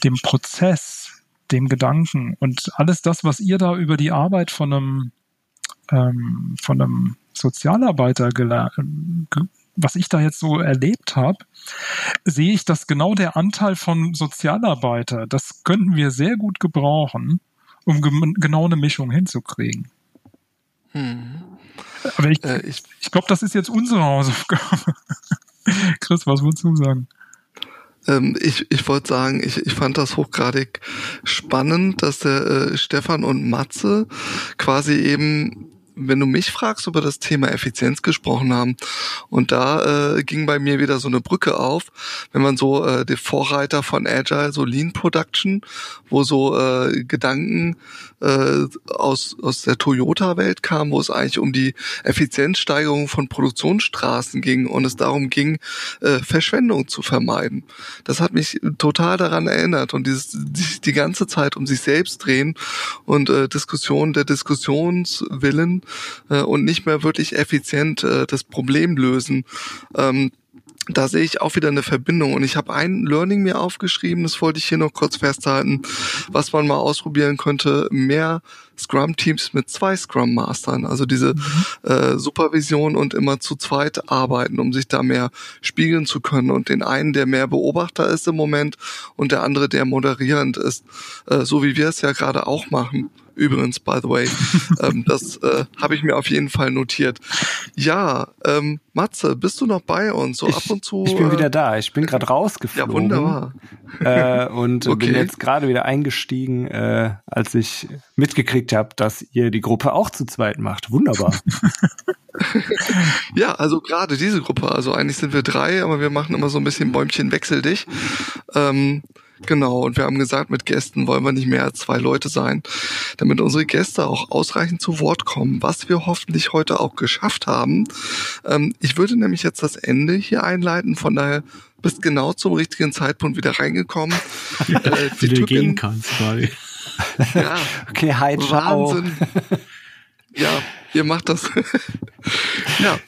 dem Prozess, dem Gedanken und alles das, was ihr da über die Arbeit von einem ähm, von einem Sozialarbeiter was ich da jetzt so erlebt habe, sehe ich, dass genau der Anteil von Sozialarbeiter, das könnten wir sehr gut gebrauchen, um genau eine Mischung hinzukriegen. Hm. Aber ich, äh, ich, ich glaube, das ist jetzt unsere Hausaufgabe. Chris, was würdest du sagen? Ähm, ich ich wollte sagen, ich, ich fand das hochgradig spannend, dass der äh, Stefan und Matze quasi eben wenn du mich fragst, über das Thema Effizienz gesprochen haben. Und da äh, ging bei mir wieder so eine Brücke auf, wenn man so äh, die Vorreiter von Agile, so Lean Production, wo so äh, Gedanken äh, aus, aus der Toyota-Welt kamen, wo es eigentlich um die Effizienzsteigerung von Produktionsstraßen ging und es darum ging, äh, Verschwendung zu vermeiden. Das hat mich total daran erinnert und dieses die, die ganze Zeit um sich selbst drehen und äh, Diskussion der Diskussionswillen äh, und nicht mehr wirklich effizient äh, das Problem lösen. Ähm, da sehe ich auch wieder eine Verbindung. Und ich habe ein Learning mir aufgeschrieben, das wollte ich hier noch kurz festhalten, was man mal ausprobieren könnte, mehr Scrum-Teams mit zwei Scrum-Mastern, also diese mhm. äh, Supervision und immer zu zweit arbeiten, um sich da mehr spiegeln zu können. Und den einen, der mehr Beobachter ist im Moment und der andere, der moderierend ist, äh, so wie wir es ja gerade auch machen übrigens, by the way. ähm, das äh, habe ich mir auf jeden Fall notiert. Ja, ähm, Matze, bist du noch bei uns? So ich, ab und zu. Ich bin äh, wieder da. Ich bin gerade rausgeflogen. Ja, wunderbar. Äh, und Okay. bin jetzt gerade wieder eingestiegen, äh, als ich mitgekriegt habe, dass ihr die Gruppe auch zu zweit macht. Wunderbar. Ja, also gerade diese Gruppe, also eigentlich sind wir drei, aber wir machen immer so ein bisschen Bäumchen wechsel dich. Ähm, genau, und wir haben gesagt, mit Gästen wollen wir nicht mehr als zwei Leute sein, damit unsere Gäste auch ausreichend zu Wort kommen, was wir hoffentlich heute auch geschafft haben. Ähm, ich würde nämlich jetzt das Ende hier einleiten, von daher bist genau zum richtigen Zeitpunkt wieder reingekommen. äh, die Wieder gehen kannst, ja, Okay, hi, ciao. Wahnsinn. Ja, ihr macht das. ja,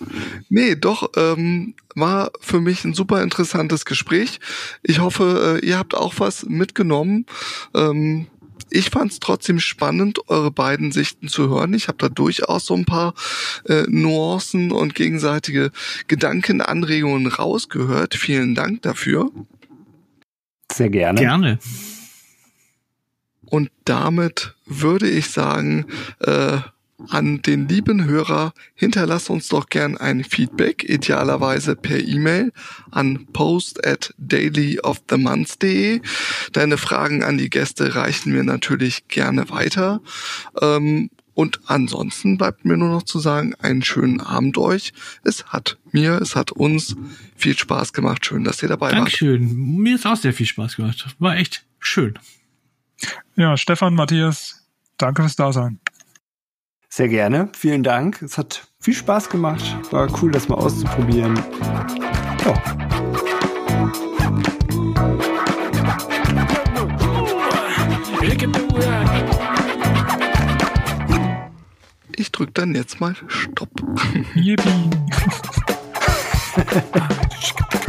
nee, doch, ähm, war für mich ein super interessantes Gespräch. Ich hoffe, äh, ihr habt auch was mitgenommen. Ähm, ich fand es trotzdem spannend, eure beiden Sichten zu hören. Ich habe da durchaus so ein paar äh, Nuancen und gegenseitige Gedankenanregungen rausgehört. Vielen Dank dafür. Sehr gerne. gerne. Und damit würde ich sagen, äh, an den lieben Hörer, hinterlass uns doch gern ein Feedback, idealerweise per E-Mail an post at dailyofthemonth.de. Deine Fragen an die Gäste reichen wir natürlich gerne weiter. Ähm, und ansonsten bleibt mir nur noch zu sagen, einen schönen Abend euch. Es hat mir, es hat uns viel Spaß gemacht. Schön, dass ihr dabei wart. Dankeschön. Mir ist auch sehr viel Spaß gemacht. War echt schön. Ja, Stefan, Matthias, danke fürs Dasein. Sehr gerne. Vielen Dank. Es hat viel Spaß gemacht. War cool, das mal auszuprobieren. Ja. Ich drück dann jetzt mal Stopp. Yippie.